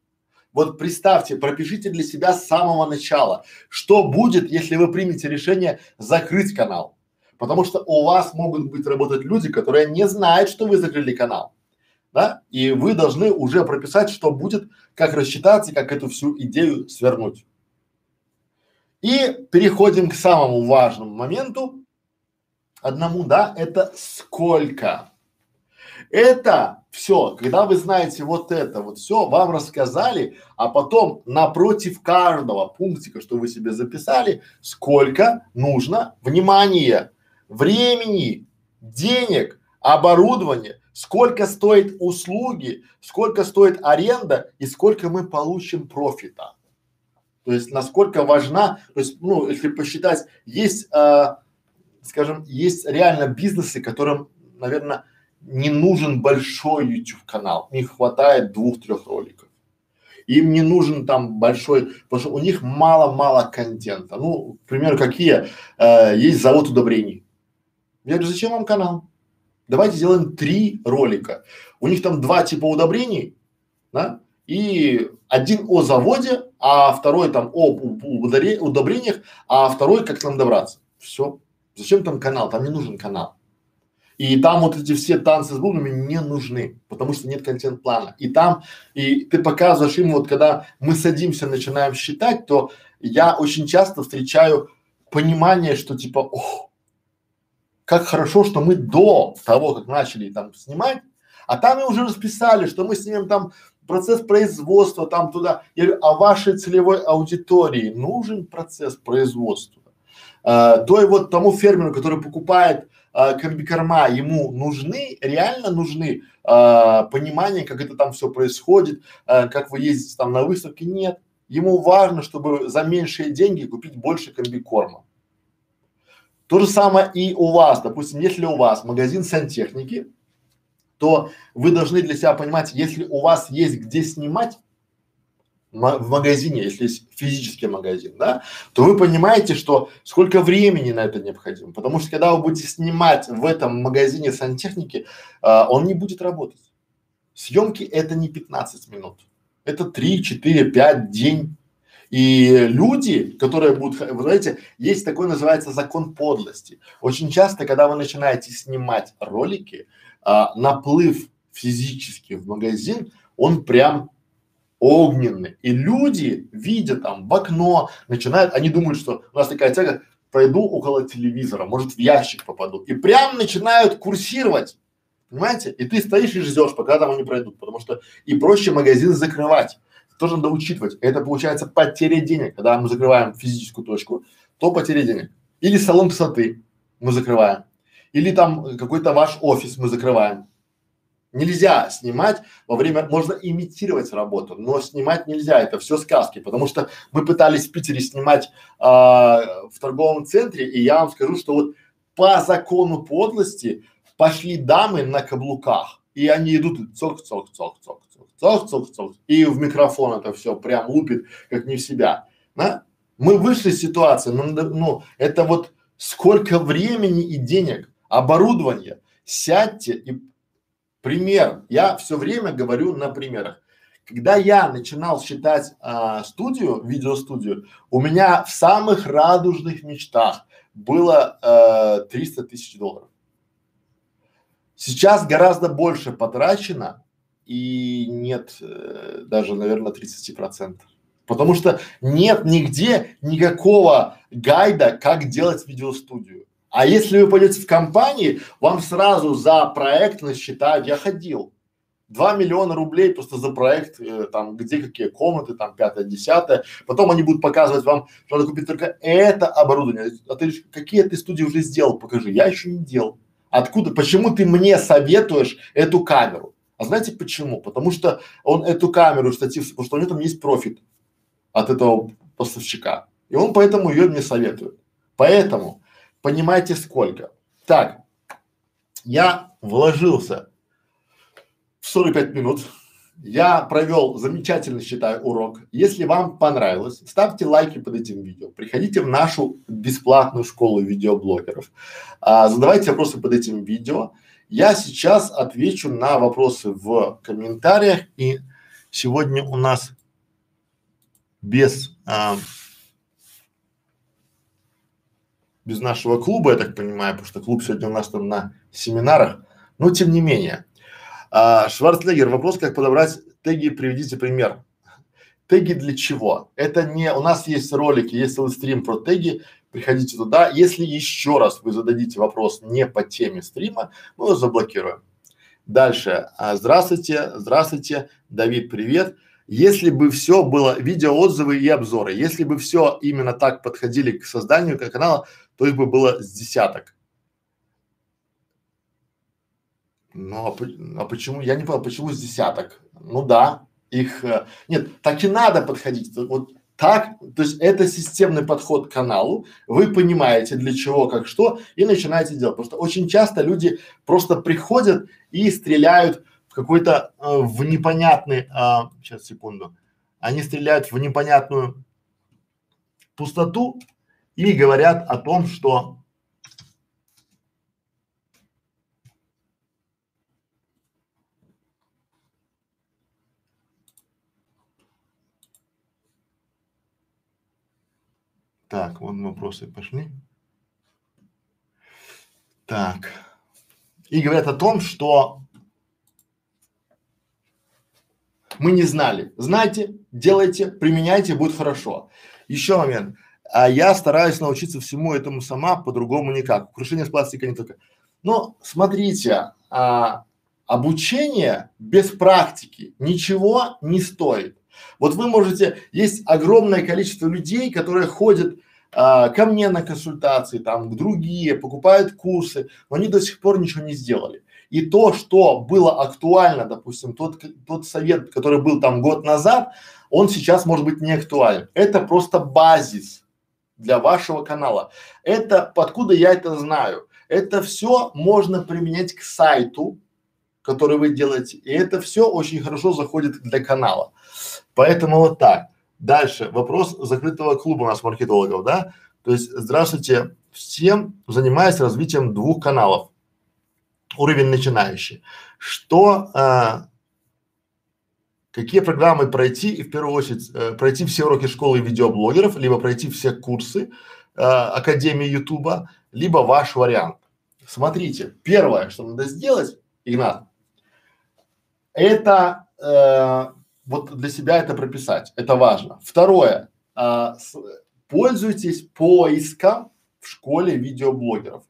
Вот представьте, пропишите для себя с самого начала, что будет, если вы примете решение закрыть канал Потому что у вас могут быть работать люди, которые не знают, что вы закрыли канал. Да? И вы должны уже прописать, что будет, как рассчитаться, как эту всю идею свернуть. И переходим к самому важному моменту, одному, да, это сколько. Это все, когда вы знаете вот это, вот все, вам рассказали, а потом напротив каждого пунктика, что вы себе записали, сколько нужно внимания, времени, денег, оборудования, сколько стоит услуги, сколько стоит аренда и сколько мы получим профита. То есть насколько важна, то есть, ну, если посчитать, есть, э, скажем, есть реально бизнесы, которым, наверное, не нужен большой YouTube канал, им хватает двух-трех роликов. Им не нужен там большой, потому что у них мало-мало контента. Ну, к примеру, какие? Э, есть завод удобрений. Я говорю, зачем вам канал? Давайте сделаем три ролика. У них там два типа удобрений, да, и один о заводе, а второй там о удобрениях, а второй как нам добраться. Все. Зачем там канал? Там не нужен канал. И там вот эти все танцы с бубнами не нужны, потому что нет контент-плана. И там, и ты показываешь им, вот когда мы садимся, начинаем считать, то я очень часто встречаю понимание, что типа, ох, как хорошо, что мы до того, как начали там снимать, а там мы уже расписали, что мы снимем там процесс производства там туда. Я говорю, а вашей целевой аудитории нужен процесс производства? А, то и вот тому фермеру, который покупает а, комбикорма, ему нужны, реально нужны а, понимание, как это там все происходит, а, как вы ездите там на выставке, нет. Ему важно, чтобы за меньшие деньги купить больше комбикорма. То же самое и у вас, допустим, если у вас магазин сантехники, то вы должны для себя понимать, если у вас есть где снимать в магазине, если есть физический магазин, да, то вы понимаете, что сколько времени на это необходимо, потому что когда вы будете снимать в этом магазине сантехники, а, он не будет работать. Съемки это не 15 минут, это 3, 4, 5 день. И люди, которые будут, вы знаете, есть такой называется закон подлости. Очень часто, когда вы начинаете снимать ролики, а, наплыв физически в магазин, он прям огненный. И люди, видя там в окно, начинают, они думают, что у нас такая тяга, пройду около телевизора, может в ящик попаду. И прям начинают курсировать. Понимаете? И ты стоишь и ждешь, пока там они пройдут, потому что и проще магазин закрывать. Тоже надо учитывать. Это получается потеря денег. Когда мы закрываем физическую точку, то потеря денег. Или салон красоты мы закрываем. Или там какой-то ваш офис мы закрываем. Нельзя снимать во время, можно имитировать работу, но снимать нельзя, это все сказки, потому что мы пытались в Питере снимать а, в торговом центре, и я вам скажу, что вот по закону подлости пошли дамы на каблуках, и они идут цок, цок, цок, цок, цок, и в микрофон это все прям лупит, как не в себя, да? Мы вышли из ситуации, ну, ну это вот сколько времени и денег оборудование. Сядьте и пример. Я все время говорю на примерах. Когда я начинал считать а, студию, видеостудию, у меня в самых радужных мечтах было а, 300 тысяч долларов. Сейчас гораздо больше потрачено и нет э, даже, наверное, 30 процентов. Потому что нет нигде никакого гайда, как делать видеостудию. А если вы пойдете в компании, вам сразу за проект насчитают, я ходил, 2 миллиона рублей просто за проект, э, там, где какие комнаты, там, пятое, десятое. Потом они будут показывать вам, что надо купить только это оборудование. А ты какие ты студии уже сделал, покажи. Я еще не делал. Откуда, почему ты мне советуешь эту камеру? А знаете почему? Потому что он эту камеру, штатив, потому что у него там есть профит от этого поставщика. И он поэтому ее мне советует. Поэтому Понимаете сколько? Так, я вложился в 45 минут. Я провел замечательно, считаю, урок. Если вам понравилось, ставьте лайки под этим видео. Приходите в нашу бесплатную школу видеоблогеров. А, задавайте вопросы под этим видео. Я сейчас отвечу на вопросы в комментариях. И сегодня у нас без а, без нашего клуба, я так понимаю, потому что клуб сегодня у нас там на семинарах, но тем не менее. А, Шварцлегер, вопрос, как подобрать теги, приведите пример. Теги для чего? Это не, у нас есть ролики, есть целый стрим про теги, приходите туда. Если еще раз вы зададите вопрос не по теме стрима, мы его заблокируем. Дальше. А, здравствуйте, здравствуйте, Давид, привет. Если бы все было видеоотзывы и обзоры, если бы все именно так подходили к созданию канала, то их бы было с десяток. Ну а, а почему? Я не понял, почему с десяток? Ну да, их э, нет, так и надо подходить. Вот так, то есть это системный подход к каналу. Вы понимаете для чего, как что, и начинаете делать. Что очень часто люди просто приходят и стреляют в какой-то э, в непонятный, э, сейчас секунду, они стреляют в непонятную пустоту и говорят о том, что Так, вон вопросы пошли. Так. И говорят о том, что мы не знали. Знайте, делайте, применяйте, будет хорошо. Еще момент. А я стараюсь научиться всему этому сама, по-другому никак. Украшение с пластика не только. Но смотрите, а, обучение без практики ничего не стоит. Вот вы можете, есть огромное количество людей, которые ходят а, ко мне на консультации, там, другие, покупают курсы, но они до сих пор ничего не сделали. И то, что было актуально, допустим, тот, тот совет, который был там год назад, он сейчас может быть не актуален. Это просто базис для вашего канала. Это, откуда я это знаю? Это все можно применять к сайту, который вы делаете, и это все очень хорошо заходит для канала. Поэтому вот так. Дальше вопрос закрытого клуба у нас маркетологов, да? То есть, здравствуйте всем, занимаюсь развитием двух каналов уровень начинающий. Что, а, какие программы пройти и в первую очередь э, пройти все уроки школы видеоблогеров, либо пройти все курсы э, Академии Ютуба, либо ваш вариант. Смотрите, первое, что надо сделать, Игнат, это э, вот для себя это прописать, это важно. Второе, э, с, пользуйтесь поиском в школе видеоблогеров.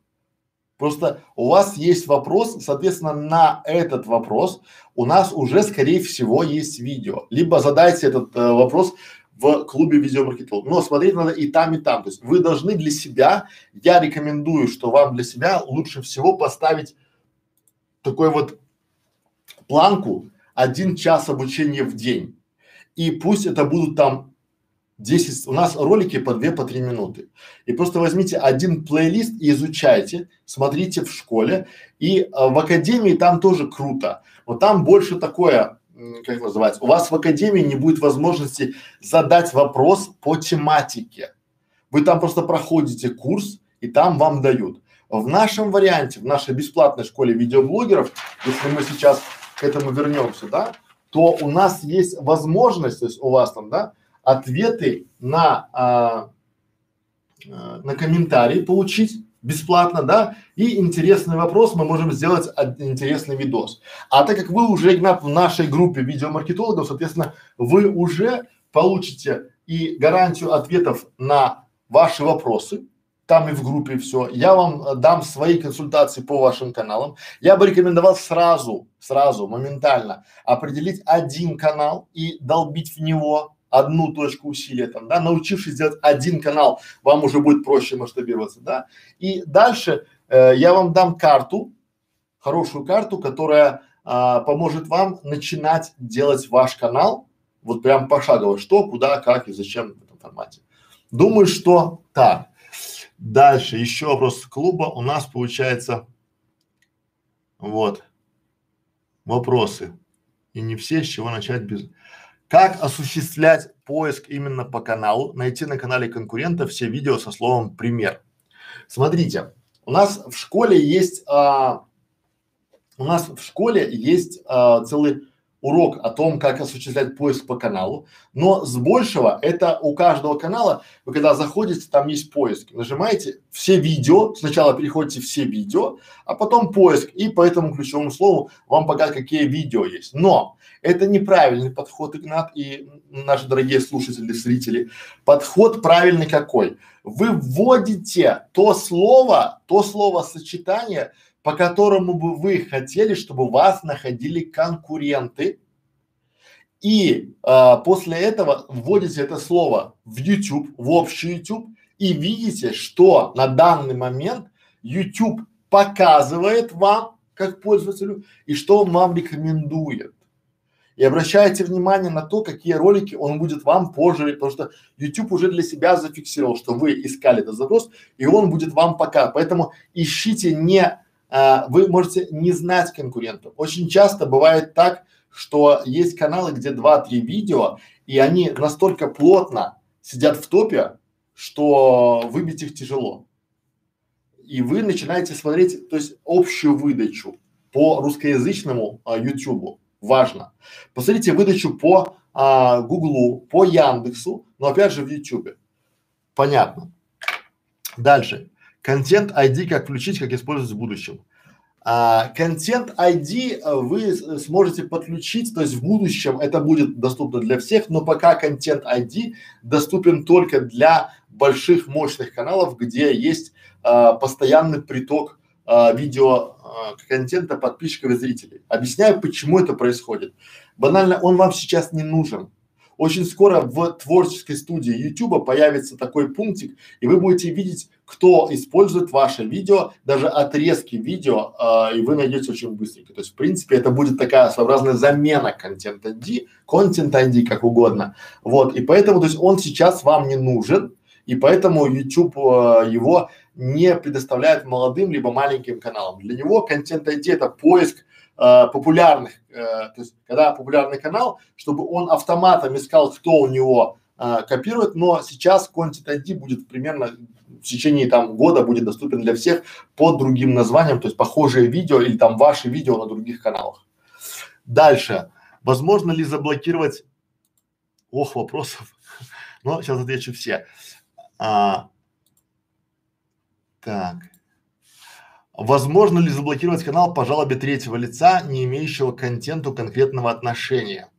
Просто у вас есть вопрос, соответственно, на этот вопрос у нас уже, скорее всего, есть видео. Либо задайте этот э, вопрос в клубе видеомаркетолог. Но смотреть надо и там, и там. То есть вы должны для себя, я рекомендую, что вам для себя лучше всего поставить такой вот планку один час обучения в день. И пусть это будут там 10, у нас ролики по 2 по 3 минуты. И просто возьмите один плейлист и изучайте, смотрите в школе. И а, в академии там тоже круто. Но там больше такое, как называется, у вас в академии не будет возможности задать вопрос по тематике. Вы там просто проходите курс и там вам дают. В нашем варианте, в нашей бесплатной школе видеоблогеров, если мы сейчас к этому вернемся, да, то у нас есть возможность, то есть у вас там, да, ответы на, а, а, на комментарии получить бесплатно, да, и интересный вопрос мы можем сделать интересный видос. А так как вы уже, Игнат, в нашей группе видеомаркетологов, соответственно, вы уже получите и гарантию ответов на ваши вопросы, там и в группе все. Я вам э, дам свои консультации по вашим каналам. Я бы рекомендовал сразу, сразу, моментально определить один канал и долбить в него одну точку усилия там, да, научившись делать один канал, вам уже будет проще масштабироваться, да. И дальше э, я вам дам карту, хорошую карту, которая а, поможет вам начинать делать ваш канал вот прям пошагово, что, куда, как и зачем в этом формате. Думаю, что так. Дальше еще вопрос клуба. У нас получается вот вопросы. И не все с чего начать без. Как осуществлять поиск именно по каналу, найти на канале конкурента все видео со словом пример. Смотрите, у нас в школе есть, а, у нас в школе есть а, целый урок о том, как осуществлять поиск по каналу, но с большего это у каждого канала, вы когда заходите, там есть поиск, нажимаете все видео, сначала переходите все видео, а потом поиск и по этому ключевому слову вам покажут, какие видео есть. Но это неправильный подход, Игнат и наши дорогие слушатели, зрители. Подход правильный какой? Вы вводите то слово, то слово сочетание, по которому бы вы хотели, чтобы вас находили конкуренты. И а, после этого вводите это слово в YouTube, в общий YouTube и видите, что на данный момент YouTube показывает вам как пользователю и что он вам рекомендует. И обращайте внимание на то, какие ролики он будет вам позже, потому что YouTube уже для себя зафиксировал, что вы искали этот запрос, и он будет вам пока. Поэтому ищите не а, вы можете не знать конкурентов. Очень часто бывает так, что есть каналы, где два-три видео, и они настолько плотно сидят в топе, что выбить их тяжело. И вы начинаете смотреть, то есть общую выдачу по русскоязычному а. Важно. Посмотрите выдачу по а, по Яндексу, но опять же в YouTube. Понятно. Дальше. Контент ID как включить, как использовать в будущем. А, контент ID э, вы сможете подключить, то есть в будущем это будет доступно для всех, но пока контент ID доступен только для больших мощных каналов, где есть а, постоянный приток а, видео а, контента подписчиков и зрителей. Объясняю, почему это происходит. Банально, он вам сейчас не нужен. Очень скоро в творческой студии YouTube появится такой пунктик, и вы будете видеть, кто использует ваше видео, даже отрезки видео, э, и вы найдете очень быстренько. То есть, в принципе, это будет такая своеобразная замена контент ID, контент ID, как угодно. Вот, и поэтому, то есть, он сейчас вам не нужен, и поэтому YouTube э, его не предоставляет молодым либо маленьким каналам. Для него контент ID это поиск э, популярных, э, то есть когда популярный канал, чтобы он автоматом искал, кто у него э, копирует, но сейчас Content ID будет примерно в течение там года будет доступен для всех под другим названием, то есть похожие видео или там ваши видео на других каналах. Дальше. Возможно ли заблокировать? Ох, вопросов. (laughs) Но сейчас отвечу все. А, так. Возможно ли заблокировать канал по жалобе третьего лица, не имеющего к контенту конкретного отношения?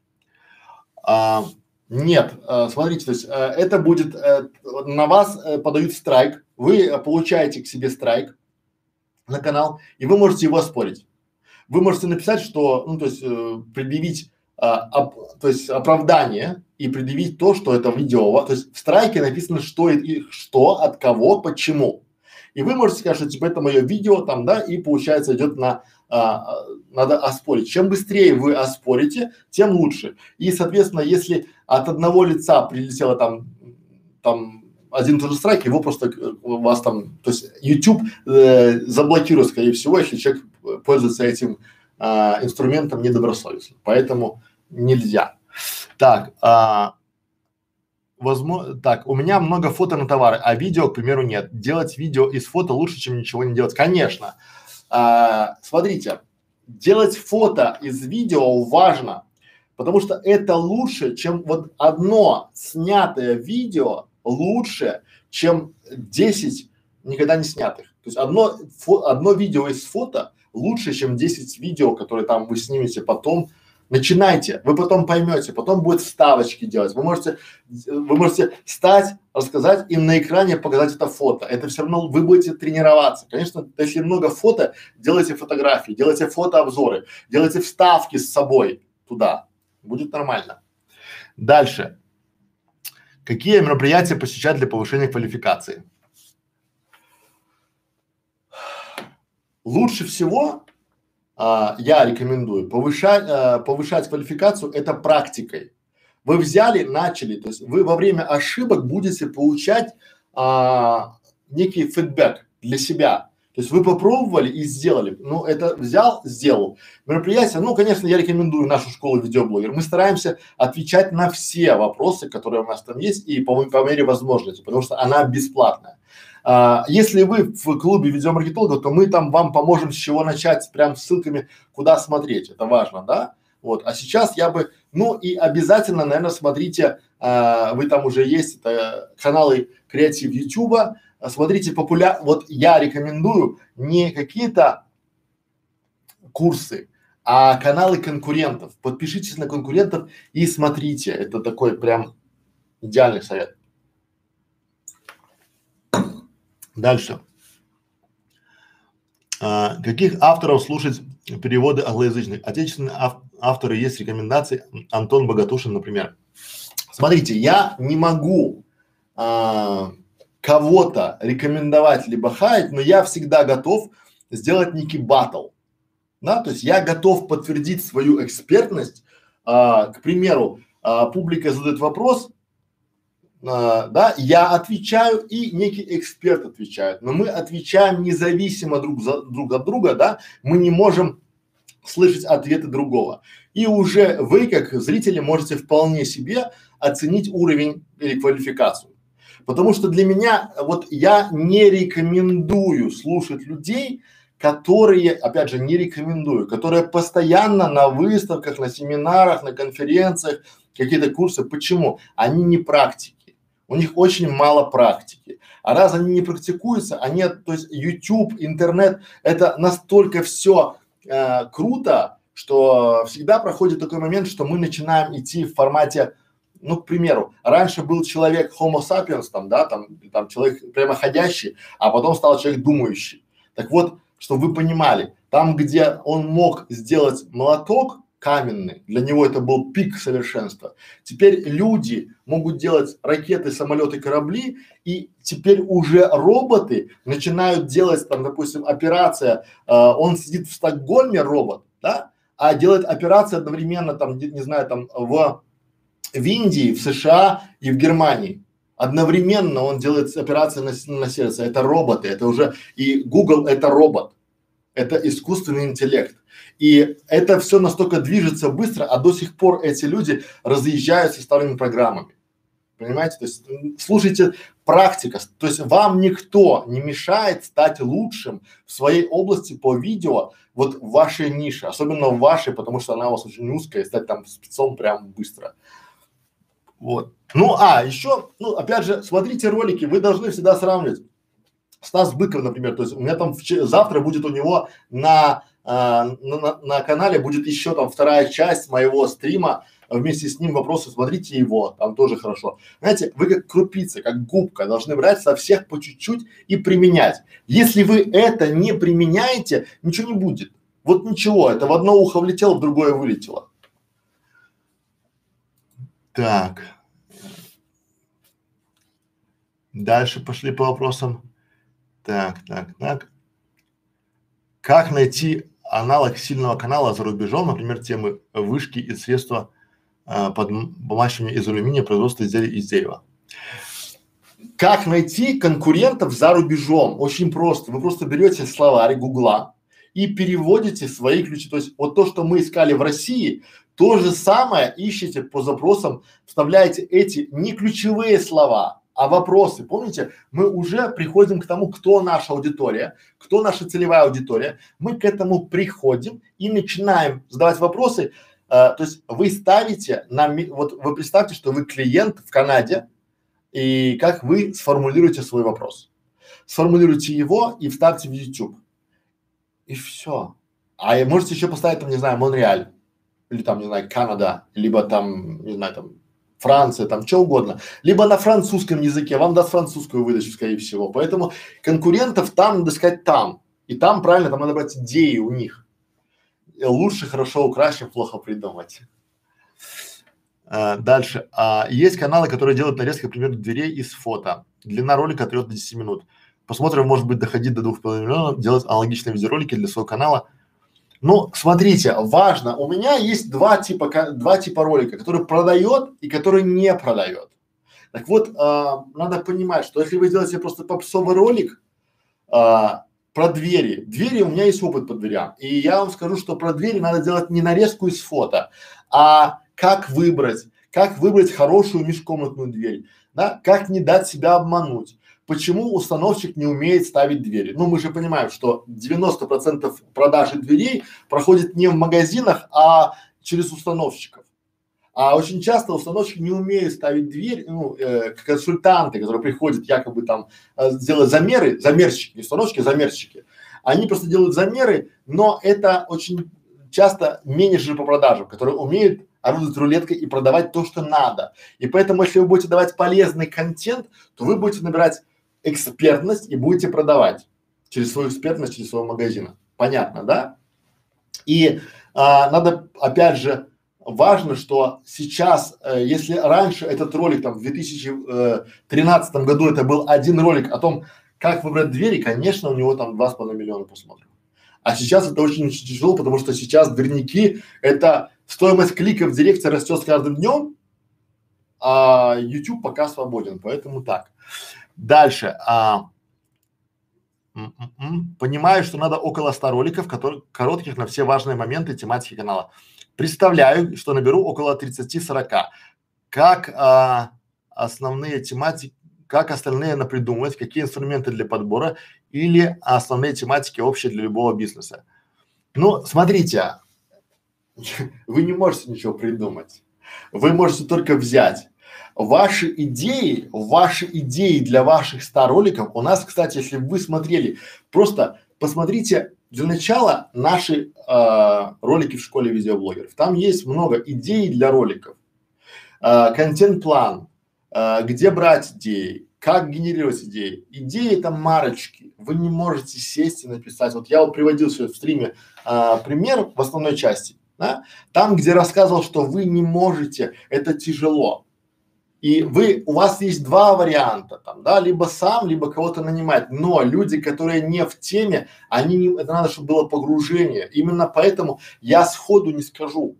А, нет, а, смотрите, то есть а, это будет а, на вас а, подают страйк, вы получаете к себе страйк на канал, и вы можете его оспорить. Вы можете написать, что, ну, то есть э, предъявить, а, оп, то есть оправдание и предъявить то, что это видео, то есть в страйке написано, что и, что, от кого, почему. И вы можете сказать, что типа это мое видео там, да, и получается идет на, а, надо оспорить. Чем быстрее вы оспорите, тем лучше. И, соответственно, если от одного лица прилетело там, там один и страйк, его просто э, вас там, то есть YouTube э, заблокирует, скорее всего, если человек пользуется этим э, инструментом недобросовестно. Поэтому нельзя. Так, а, возможно, так, у меня много фото на товары, а видео, к примеру, нет. Делать видео из фото лучше, чем ничего не делать. Конечно. А, смотрите, делать фото из видео важно, потому что это лучше, чем вот одно снятое видео лучше, чем 10 никогда не снятых. То есть одно, фо, одно видео из фото лучше, чем 10 видео, которые там вы снимете потом Начинайте, вы потом поймете, потом будет вставочки делать. Вы можете, вы можете стать, рассказать и на экране показать это фото. Это все равно вы будете тренироваться. Конечно, если много фото, делайте фотографии, делайте фотообзоры, делайте вставки с собой туда. Будет нормально. Дальше. Какие мероприятия посещать для повышения квалификации? Лучше всего а, я рекомендую повышать, а, повышать квалификацию это практикой. Вы взяли, начали, то есть вы во время ошибок будете получать а, некий фидбэк для себя. То есть вы попробовали и сделали. Ну, это взял, сделал. Мероприятие, ну, конечно, я рекомендую нашу школу видеоблогер. Мы стараемся отвечать на все вопросы, которые у нас там есть, и по, по мере возможности, потому что она бесплатная. А, если вы в клубе видеомаркетологов, то мы там вам поможем с чего начать, прям ссылками, куда смотреть, это важно, да? Вот. А сейчас я бы, ну и обязательно, наверное, смотрите, а, вы там уже есть, это каналы креатив Ютуба, смотрите популяр, вот я рекомендую не какие-то курсы, а каналы конкурентов. Подпишитесь на конкурентов и смотрите. Это такой прям идеальный совет. Дальше. А, каких авторов слушать переводы англоязычных? Отечественные ав авторы есть рекомендации. Антон Богатушин, например. Смотрите, я не могу а, кого-то рекомендовать либо хаять, но я всегда готов сделать некий батл. Да, то есть я готов подтвердить свою экспертность. А, к примеру, а, публика задает вопрос, да, я отвечаю и некий эксперт отвечает, но мы отвечаем независимо друг за друг от друга, да, мы не можем слышать ответы другого. И уже вы, как зрители, можете вполне себе оценить уровень или квалификацию. Потому что для меня, вот я не рекомендую слушать людей, которые, опять же, не рекомендую, которые постоянно на выставках, на семинарах, на конференциях, какие-то курсы. Почему? Они не практики. У них очень мало практики. А раз они не практикуются, они, то есть YouTube, интернет, это настолько все э, круто, что всегда проходит такой момент, что мы начинаем идти в формате, ну, к примеру, раньше был человек Homo sapiens, там, да, там, там человек прямоходящий, а потом стал человек думающий. Так вот, чтобы вы понимали, там, где он мог сделать молоток каменный, для него это был пик совершенства. Теперь люди могут делать ракеты, самолеты, корабли, и теперь уже роботы начинают делать, там, допустим, операция, э, он сидит в Стокгольме, робот, да, а делает операции одновременно, там, не, не знаю, там, в, в Индии, в США и в Германии. Одновременно он делает операции на, на сердце. Это роботы, это уже и Google это робот, это искусственный интеллект. И это все настолько движется быстро, а до сих пор эти люди разъезжаются старыми программами. Понимаете? То есть слушайте практика, то есть вам никто не мешает стать лучшим в своей области по видео, вот в вашей нише, особенно в вашей, потому что она у вас очень узкая, и стать там спецом прям быстро. Вот. Ну, а еще, ну, опять же, смотрите ролики, вы должны всегда сравнивать. Стас Быков, например, то есть у меня там завтра будет у него на, на, на, на канале будет еще там вторая часть моего стрима, вместе с ним вопросы, смотрите его, там тоже хорошо. Знаете, вы как крупица, как губка должны брать со всех по чуть-чуть и применять. Если вы это не применяете, ничего не будет. Вот ничего, это в одно ухо влетело, в другое вылетело. Так. Дальше пошли по вопросам. Так, так, так. Как найти аналог сильного канала за рубежом, например, темы вышки и средства а, под бумажными из алюминия производства изделий из дерева? Как найти конкурентов за рубежом? Очень просто. Вы просто берете словарь Гугла и переводите свои ключи. То есть вот то, что мы искали в России, то же самое ищете по запросам, вставляете эти не ключевые слова, а вопросы. Помните, мы уже приходим к тому, кто наша аудитория, кто наша целевая аудитория. Мы к этому приходим и начинаем задавать вопросы. Э, то есть вы ставите на, вот вы представьте, что вы клиент в Канаде, и как вы сформулируете свой вопрос. Сформулируйте его и вставьте в YouTube. И все. А можете еще поставить там, не знаю, Монреаль, или там, не знаю, Канада, либо там, не знаю, там Франция, там что угодно, либо на французском языке, вам даст французскую выдачу, скорее всего. Поэтому конкурентов там надо искать там. И там правильно, там надо брать идеи у них. Лучше хорошо украсть, чем плохо придумать. А, дальше. А, есть каналы, которые делают нарезки, например, дверей из фото. Длина ролика от 3 до 10 минут. Посмотрим, может быть, доходить до 2,5 миллиона, делать аналогичные видеоролики для своего канала – ну, смотрите, важно, у меня есть два типа, два типа ролика, который продает и который не продает. Так вот, а, надо понимать, что если вы сделаете просто попсовый ролик а, про двери, двери, у меня есть опыт по дверям, и я вам скажу, что про двери надо делать не нарезку из фото, а как выбрать, как выбрать хорошую межкомнатную дверь, да, как не дать себя обмануть, Почему установщик не умеет ставить двери? Ну, мы же понимаем, что 90% продажи дверей проходит не в магазинах, а через установщиков. А очень часто установщики не умеют ставить дверь, ну, э, консультанты, которые приходят якобы там э, сделать замеры, замерщики, не установщики, а замерщики. Они просто делают замеры, но это очень часто менеджеры по продажам, которые умеют орудовать рулеткой и продавать то, что надо. И поэтому, если вы будете давать полезный контент, то вы будете набирать экспертность и будете продавать через свою экспертность, через своего магазина. Понятно, да? И а, надо, опять же, важно, что сейчас, э, если раньше этот ролик там в 2013 э, году это был один ролик о том, как выбрать двери, конечно, у него там два с половиной миллиона просмотров. А сейчас это очень, очень тяжело, потому что сейчас дверники это стоимость кликов в директе растет с каждым днем, а YouTube пока свободен, поэтому так. Дальше. А. Понимаю, что надо около 100 роликов, которые, коротких на все важные моменты тематики канала. Представляю, что наберу около 30-40. Как а, основные тематики, как остальные напридумывать, какие инструменты для подбора или основные тематики общие для любого бизнеса. Ну, смотрите, (laughs) вы не можете ничего придумать. Вы можете только взять ваши идеи, ваши идеи для ваших 100 роликов. У нас, кстати, если вы смотрели, просто посмотрите для начала наши э, ролики в школе видеоблогеров. Там есть много идей для роликов, э, контент-план, э, где брать идеи, как генерировать идеи. Идеи это марочки. Вы не можете сесть и написать. Вот я вот приводил сегодня в стриме э, пример в основной части, да? там, где рассказывал, что вы не можете, это тяжело. И вы, у вас есть два варианта там, да, либо сам, либо кого-то нанимать. Но люди, которые не в теме, они не, это надо, чтобы было погружение. Именно поэтому я сходу не скажу.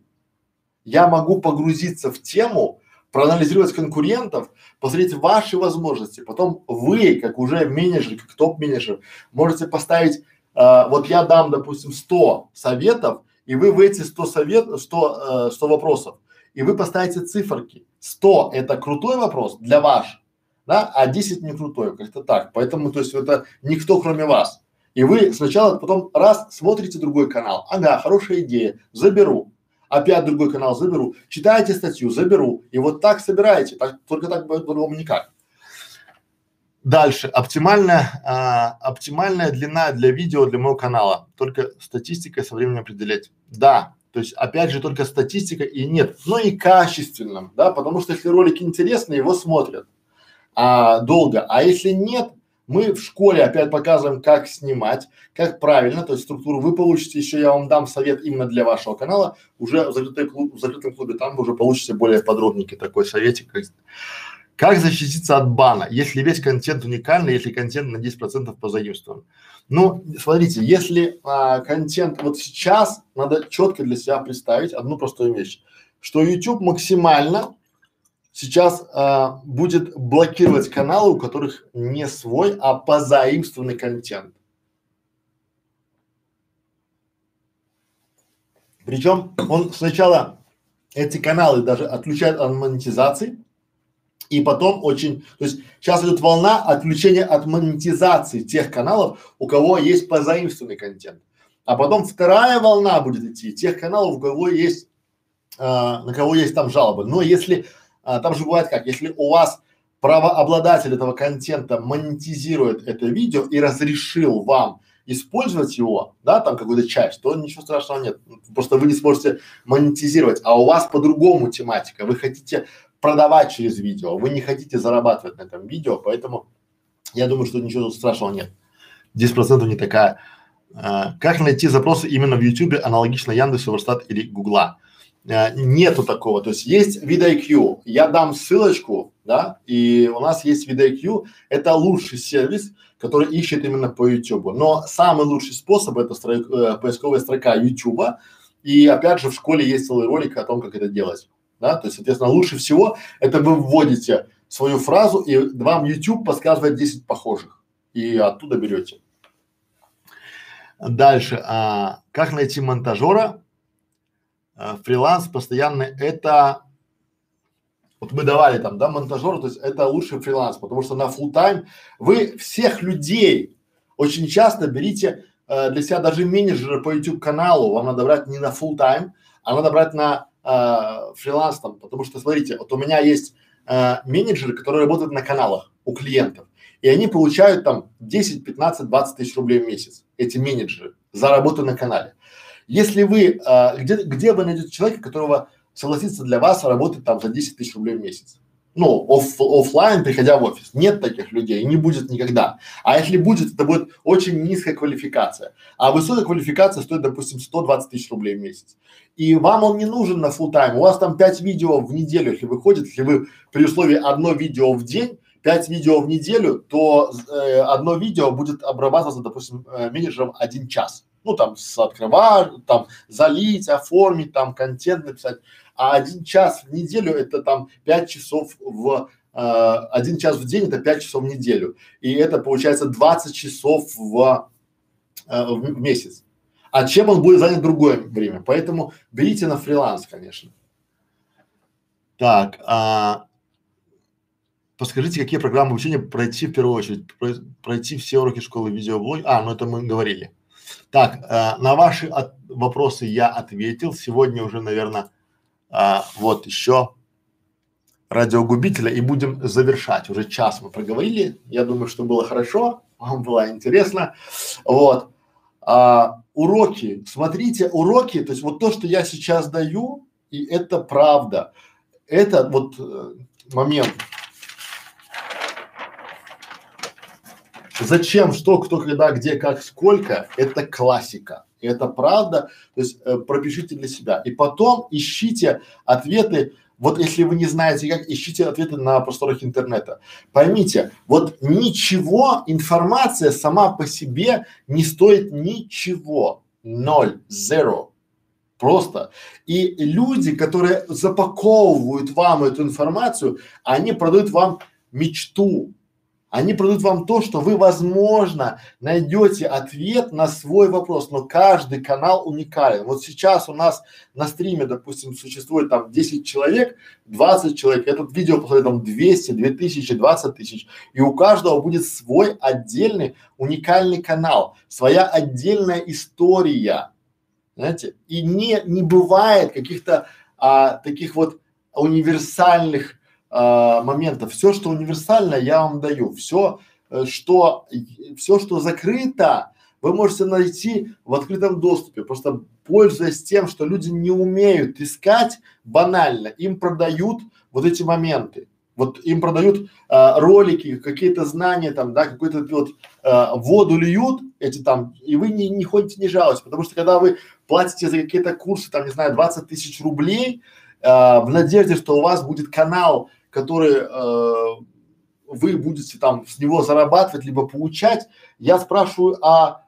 Я могу погрузиться в тему, проанализировать конкурентов, посмотреть ваши возможности. Потом вы, как уже менеджер, как топ-менеджер, можете поставить, э, вот я дам, допустим, 100 советов, и вы в эти 100 совет, 100, э, 100 вопросов и вы поставите циферки. 100 это крутой вопрос для ваш, да, а 10 не крутой, как-то так. Поэтому, то есть это никто кроме вас. И вы сначала потом раз смотрите другой канал, ага, хорошая идея, заберу. Опять другой канал заберу, читаете статью, заберу. И вот так собираете, так, только так по-другому никак. Дальше. Оптимальная, а, оптимальная длина для видео для моего канала. Только статистикой со временем определять. Да, то есть, опять же, только статистика и нет, но и качественным, да, потому что если ролик интересный, его смотрят а, долго, а если нет, мы в школе опять показываем, как снимать, как правильно, то есть структуру вы получите, еще я вам дам совет именно для вашего канала, уже в, клуб, в закрытом клубе, там вы уже получите более подробненький такой советик, как, как защититься от бана, если весь контент уникальный, если контент на 10% позаимствован. Ну, смотрите, если а, контент вот сейчас надо четко для себя представить одну простую вещь, что YouTube максимально сейчас а, будет блокировать каналы, у которых не свой, а позаимствованный контент. Причем он сначала эти каналы даже отключает от монетизации, и потом очень, то есть сейчас идет волна отключения от монетизации тех каналов, у кого есть позаимствованный контент. А потом вторая волна будет идти тех каналов, у кого есть, а, на кого есть там жалобы. Но если, а, там же бывает как, если у вас правообладатель этого контента монетизирует это видео и разрешил вам использовать его, да, там какую-то часть, то ничего страшного нет. Просто вы не сможете монетизировать, а у вас по-другому тематика. Вы хотите продавать через видео, вы не хотите зарабатывать на этом видео, поэтому я думаю, что ничего страшного нет. 10% не такая. А, как найти запросы именно в YouTube аналогично Яндексу, Верстат или Гугла? А, нету такого. То есть есть VidIQ. Я дам ссылочку, да, и у нас есть VidIQ. Это лучший сервис, который ищет именно по YouTube. Но самый лучший способ это строй, э, поисковая строка YouTube. И опять же в школе есть целый ролик о том, как это делать да, то есть, соответственно, лучше всего это вы вводите свою фразу и вам YouTube подсказывает 10 похожих и оттуда берете. Дальше, а, как найти монтажера? А, фриланс постоянный это вот мы давали там, да, монтажера, то есть это лучший фриланс, потому что на full тайм вы всех людей очень часто берите э, для себя даже менеджера по YouTube каналу, вам надо брать не на full тайм, а надо брать на э, фриланс там, потому что смотрите, вот у меня есть э, менеджеры, которые работают на каналах у клиентов, и они получают там 10, 15, 20 тысяч рублей в месяц, эти менеджеры, за работу на канале. Если вы, э, где, где вы найдете человека, которого согласится для вас работать там за 10 тысяч рублей в месяц? Ну, оф, офлайн, приходя в офис. Нет таких людей не будет никогда. А если будет, это будет очень низкая квалификация. А высокая квалификация стоит, допустим, 120 тысяч рублей в месяц. И вам он не нужен на full тайм. У вас там 5 видео в неделю, если выходит, если вы при условии одно видео в день, 5 видео в неделю, то э, одно видео будет обрабатываться, допустим, э, менеджером один час. Ну, там, открывать, там, залить, оформить, там, контент написать а один час в неделю это там пять часов в э, один час в день это пять часов в неделю. И это получается 20 часов в, э, в месяц. А чем он будет занят другое время? Поэтому берите на фриланс, конечно. Так, а, подскажите, какие программы обучения пройти в первую очередь? Пройти все уроки школы видеоблог? А, ну это мы говорили. Так, а, на ваши от, вопросы я ответил. Сегодня уже, наверное, а, вот еще радиогубителя и будем завершать. Уже час мы проговорили. Я думаю, что было хорошо, вам было интересно. Вот. А, уроки. Смотрите, уроки, то есть вот то, что я сейчас даю, и это правда. Это вот э, момент. Зачем, что, кто, когда, где, как, сколько, это классика. И это правда, то есть э, пропишите для себя. И потом ищите ответы, вот если вы не знаете как, ищите ответы на просторах интернета. Поймите, вот ничего, информация сама по себе не стоит ничего. Ноль, zero. Просто. И люди, которые запаковывают вам эту информацию, они продают вам мечту, они продают вам то, что вы, возможно, найдете ответ на свой вопрос, но каждый канал уникален. Вот сейчас у нас на стриме, допустим, существует там 10 человек, 20 человек, этот видео посмотрит там 200, 2000, 20 тысяч, и у каждого будет свой отдельный уникальный канал, своя отдельная история, знаете, и не, не бывает каких-то а, таких вот универсальных а, моментов. Все, что универсально, я вам даю. Все, э, что, все, что закрыто, вы можете найти в открытом доступе. Просто пользуясь тем, что люди не умеют искать банально, им продают вот эти моменты. Вот им продают а, ролики, какие-то знания там, да, какой-то вот а, воду льют эти там, и вы не, не ходите, не жалуетесь, потому что когда вы платите за какие-то курсы, там, не знаю, 20 тысяч рублей, а, в надежде, что у вас будет канал, который э, вы будете там с него зарабатывать либо получать, я спрашиваю, а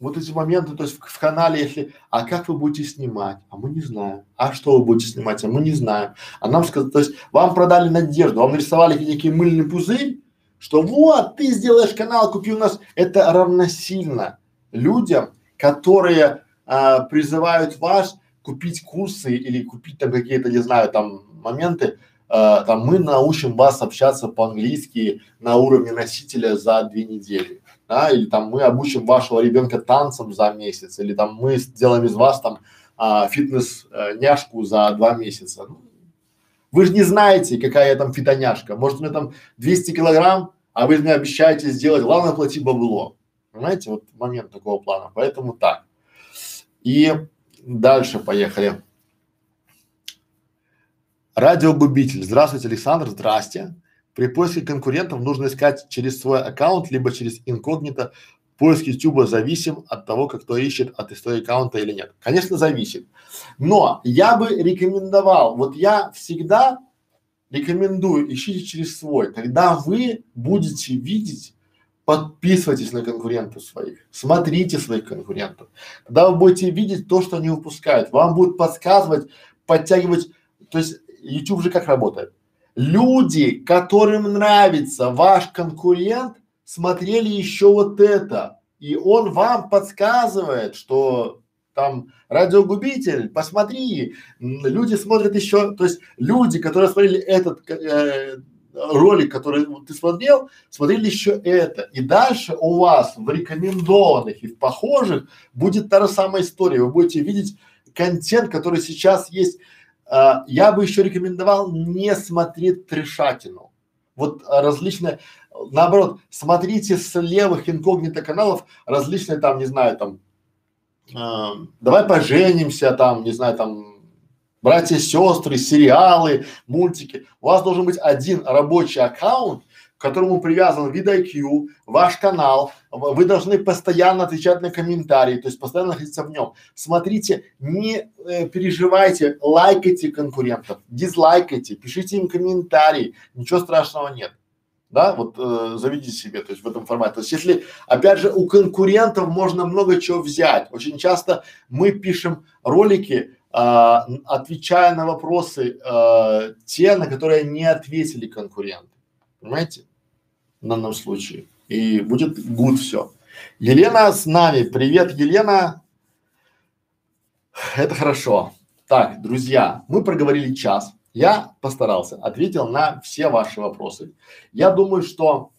вот эти моменты, то есть в, в канале, если, а как вы будете снимать? А мы не знаем. А что вы будете снимать? А мы не знаем. А нам сказали, то есть вам продали надежду, вам нарисовали некий мыльный пузырь, что вот ты сделаешь канал, купи у нас. Это равносильно людям, которые а, призывают вас купить курсы или купить там какие-то, не знаю, там моменты, э, там мы научим вас общаться по-английски на уровне носителя за две недели, да, или там мы обучим вашего ребенка танцам за месяц, или там мы сделаем из вас там а, фитнес-няшку за два месяца. Ну, вы же не знаете, какая я там фитоняшка. Может, у меня там 200 килограмм, а вы мне обещаете сделать, главное плати бабло. Понимаете, вот момент такого плана. Поэтому так. И дальше поехали. Радиогубитель. Здравствуйте, Александр. Здрасте. При поиске конкурентов нужно искать через свой аккаунт, либо через инкогнито. Поиск YouTube зависим от того, как кто ищет от истории аккаунта или нет. Конечно, зависит. Но я бы рекомендовал, вот я всегда рекомендую, ищите через свой. Тогда вы будете видеть, подписывайтесь на конкурентов своих, смотрите своих конкурентов. Тогда вы будете видеть то, что они выпускают. Вам будет подсказывать, подтягивать. То есть YouTube же как работает? Люди, которым нравится ваш конкурент, смотрели еще вот это, и он вам подсказывает, что там радиогубитель, посмотри, люди смотрят еще, то есть люди, которые смотрели этот э, ролик, который ты смотрел, смотрели еще это. И дальше у вас в рекомендованных и в похожих будет та же самая история. Вы будете видеть контент, который сейчас есть, э, я бы еще рекомендовал не смотреть трешатину. Вот а, различные, наоборот, смотрите с левых инкогнито каналов различные там, не знаю, там, э, давай поженимся, там, не знаю, там, братья, сестры, сериалы, мультики. У вас должен быть один рабочий аккаунт, которому привязан VidIQ, ваш канал, вы должны постоянно отвечать на комментарии, то есть постоянно находиться в нем. Смотрите, не э, переживайте, лайкайте конкурентов, дизлайкайте, пишите им комментарии, ничего страшного нет. Да, вот э, заведите себе, то есть в этом формате. То есть если, опять же, у конкурентов можно много чего взять. Очень часто мы пишем ролики, э, отвечая на вопросы э, те, на которые не ответили конкуренты. Понимаете? В данном случае. И будет good все. Елена с нами. Привет, Елена. Это хорошо. Так, друзья, мы проговорили час. Я постарался, ответил на все ваши вопросы. Я думаю, что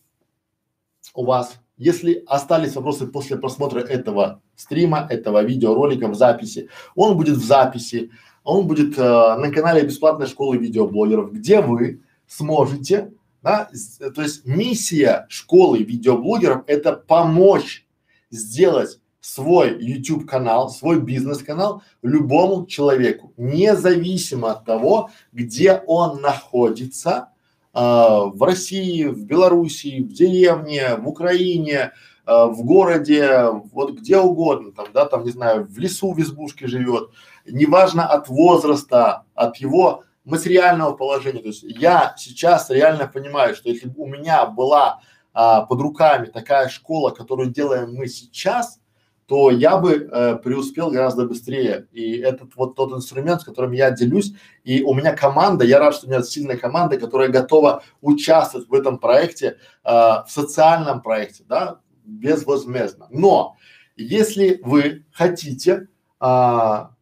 у вас, если остались вопросы после просмотра этого стрима, этого видеоролика в записи, он будет в записи, он будет э, на канале бесплатной школы видеоблогеров, где вы сможете да? То есть миссия школы видеоблогеров – это помочь сделать свой YouTube канал, свой бизнес-канал любому человеку, независимо от того, где он находится, э, в России, в Белоруссии, в деревне, в Украине, э, в городе, вот где угодно, там, да, там, не знаю, в лесу в избушке живет, неважно от возраста, от его материального положения. То есть я сейчас реально понимаю, что если бы у меня была а, под руками такая школа, которую делаем мы сейчас, то я бы э, преуспел гораздо быстрее. И этот вот тот инструмент, с которым я делюсь, и у меня команда, я рад, что у меня сильная команда, которая готова участвовать в этом проекте, э, в социальном проекте, да, безвозмездно. Но если вы хотите а,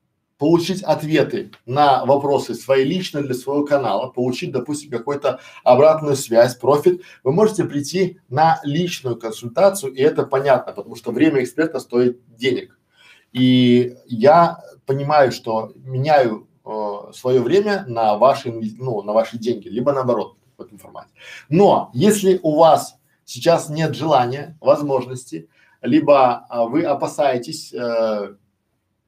получить ответы на вопросы свои лично для своего канала, получить, допустим, какую-то обратную связь, профит, вы можете прийти на личную консультацию, и это понятно, потому что время эксперта стоит денег. И я понимаю, что меняю э, свое время на ваши, ну, на ваши деньги, либо наоборот в этом формате. Но если у вас сейчас нет желания, возможности, либо а, вы опасаетесь э,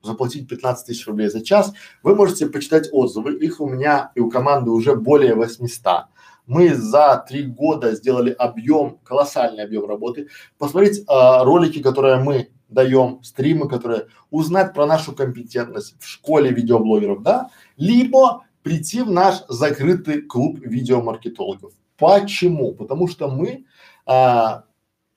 заплатить 15 тысяч рублей за час, вы можете почитать отзывы. Их у меня и у команды уже более 800. Мы за три года сделали объем, колоссальный объем работы. Посмотреть а, ролики, которые мы даем, стримы, которые узнать про нашу компетентность в школе видеоблогеров, да, либо прийти в наш закрытый клуб видеомаркетологов. Почему? Потому что мы а,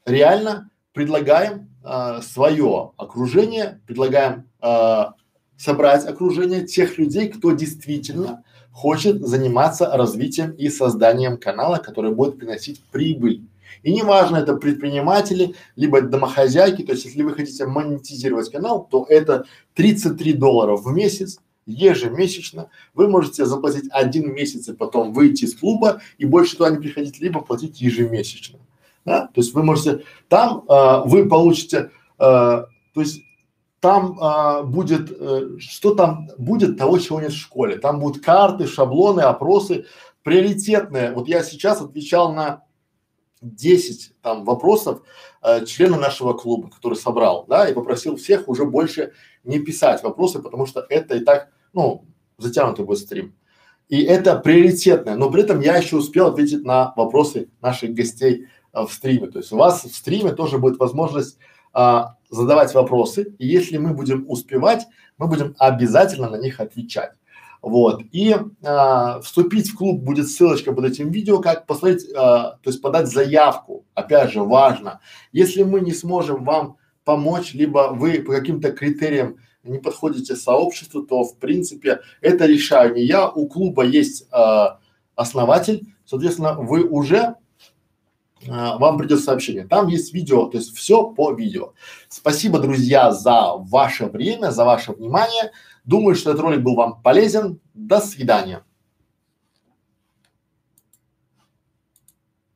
реально предлагаем а, свое окружение, предлагаем а, собрать окружение тех людей, кто действительно хочет заниматься развитием и созданием канала, который будет приносить прибыль. И неважно, это предприниматели, либо домохозяйки, то есть если вы хотите монетизировать канал, то это 33 доллара в месяц, ежемесячно. Вы можете заплатить один месяц и потом выйти из клуба и больше туда не приходить, либо платить ежемесячно. Да? То есть вы можете, там э, вы получите, э, то есть там э, будет, э, что там будет того, чего нет в школе. Там будут карты, шаблоны, опросы приоритетные. Вот я сейчас отвечал на 10 там вопросов э, члена нашего клуба, который собрал, да, и попросил всех уже больше не писать вопросы, потому что это и так, ну, затянутый будет стрим. И это приоритетное, но при этом я еще успел ответить на вопросы наших гостей в стриме. То есть у вас в стриме тоже будет возможность а, задавать вопросы, и если мы будем успевать, мы будем обязательно на них отвечать. Вот. И а, вступить в клуб будет ссылочка под этим видео, как посмотреть, а, то есть подать заявку. Опять же, важно. Если мы не сможем вам помочь, либо вы по каким-то критериям не подходите сообществу, то в принципе это решаю не я. У клуба есть а, основатель, соответственно, вы уже а, вам придет сообщение. Там есть видео, то есть все по видео. Спасибо, друзья, за ваше время, за ваше внимание. Думаю, что этот ролик был вам полезен. До свидания.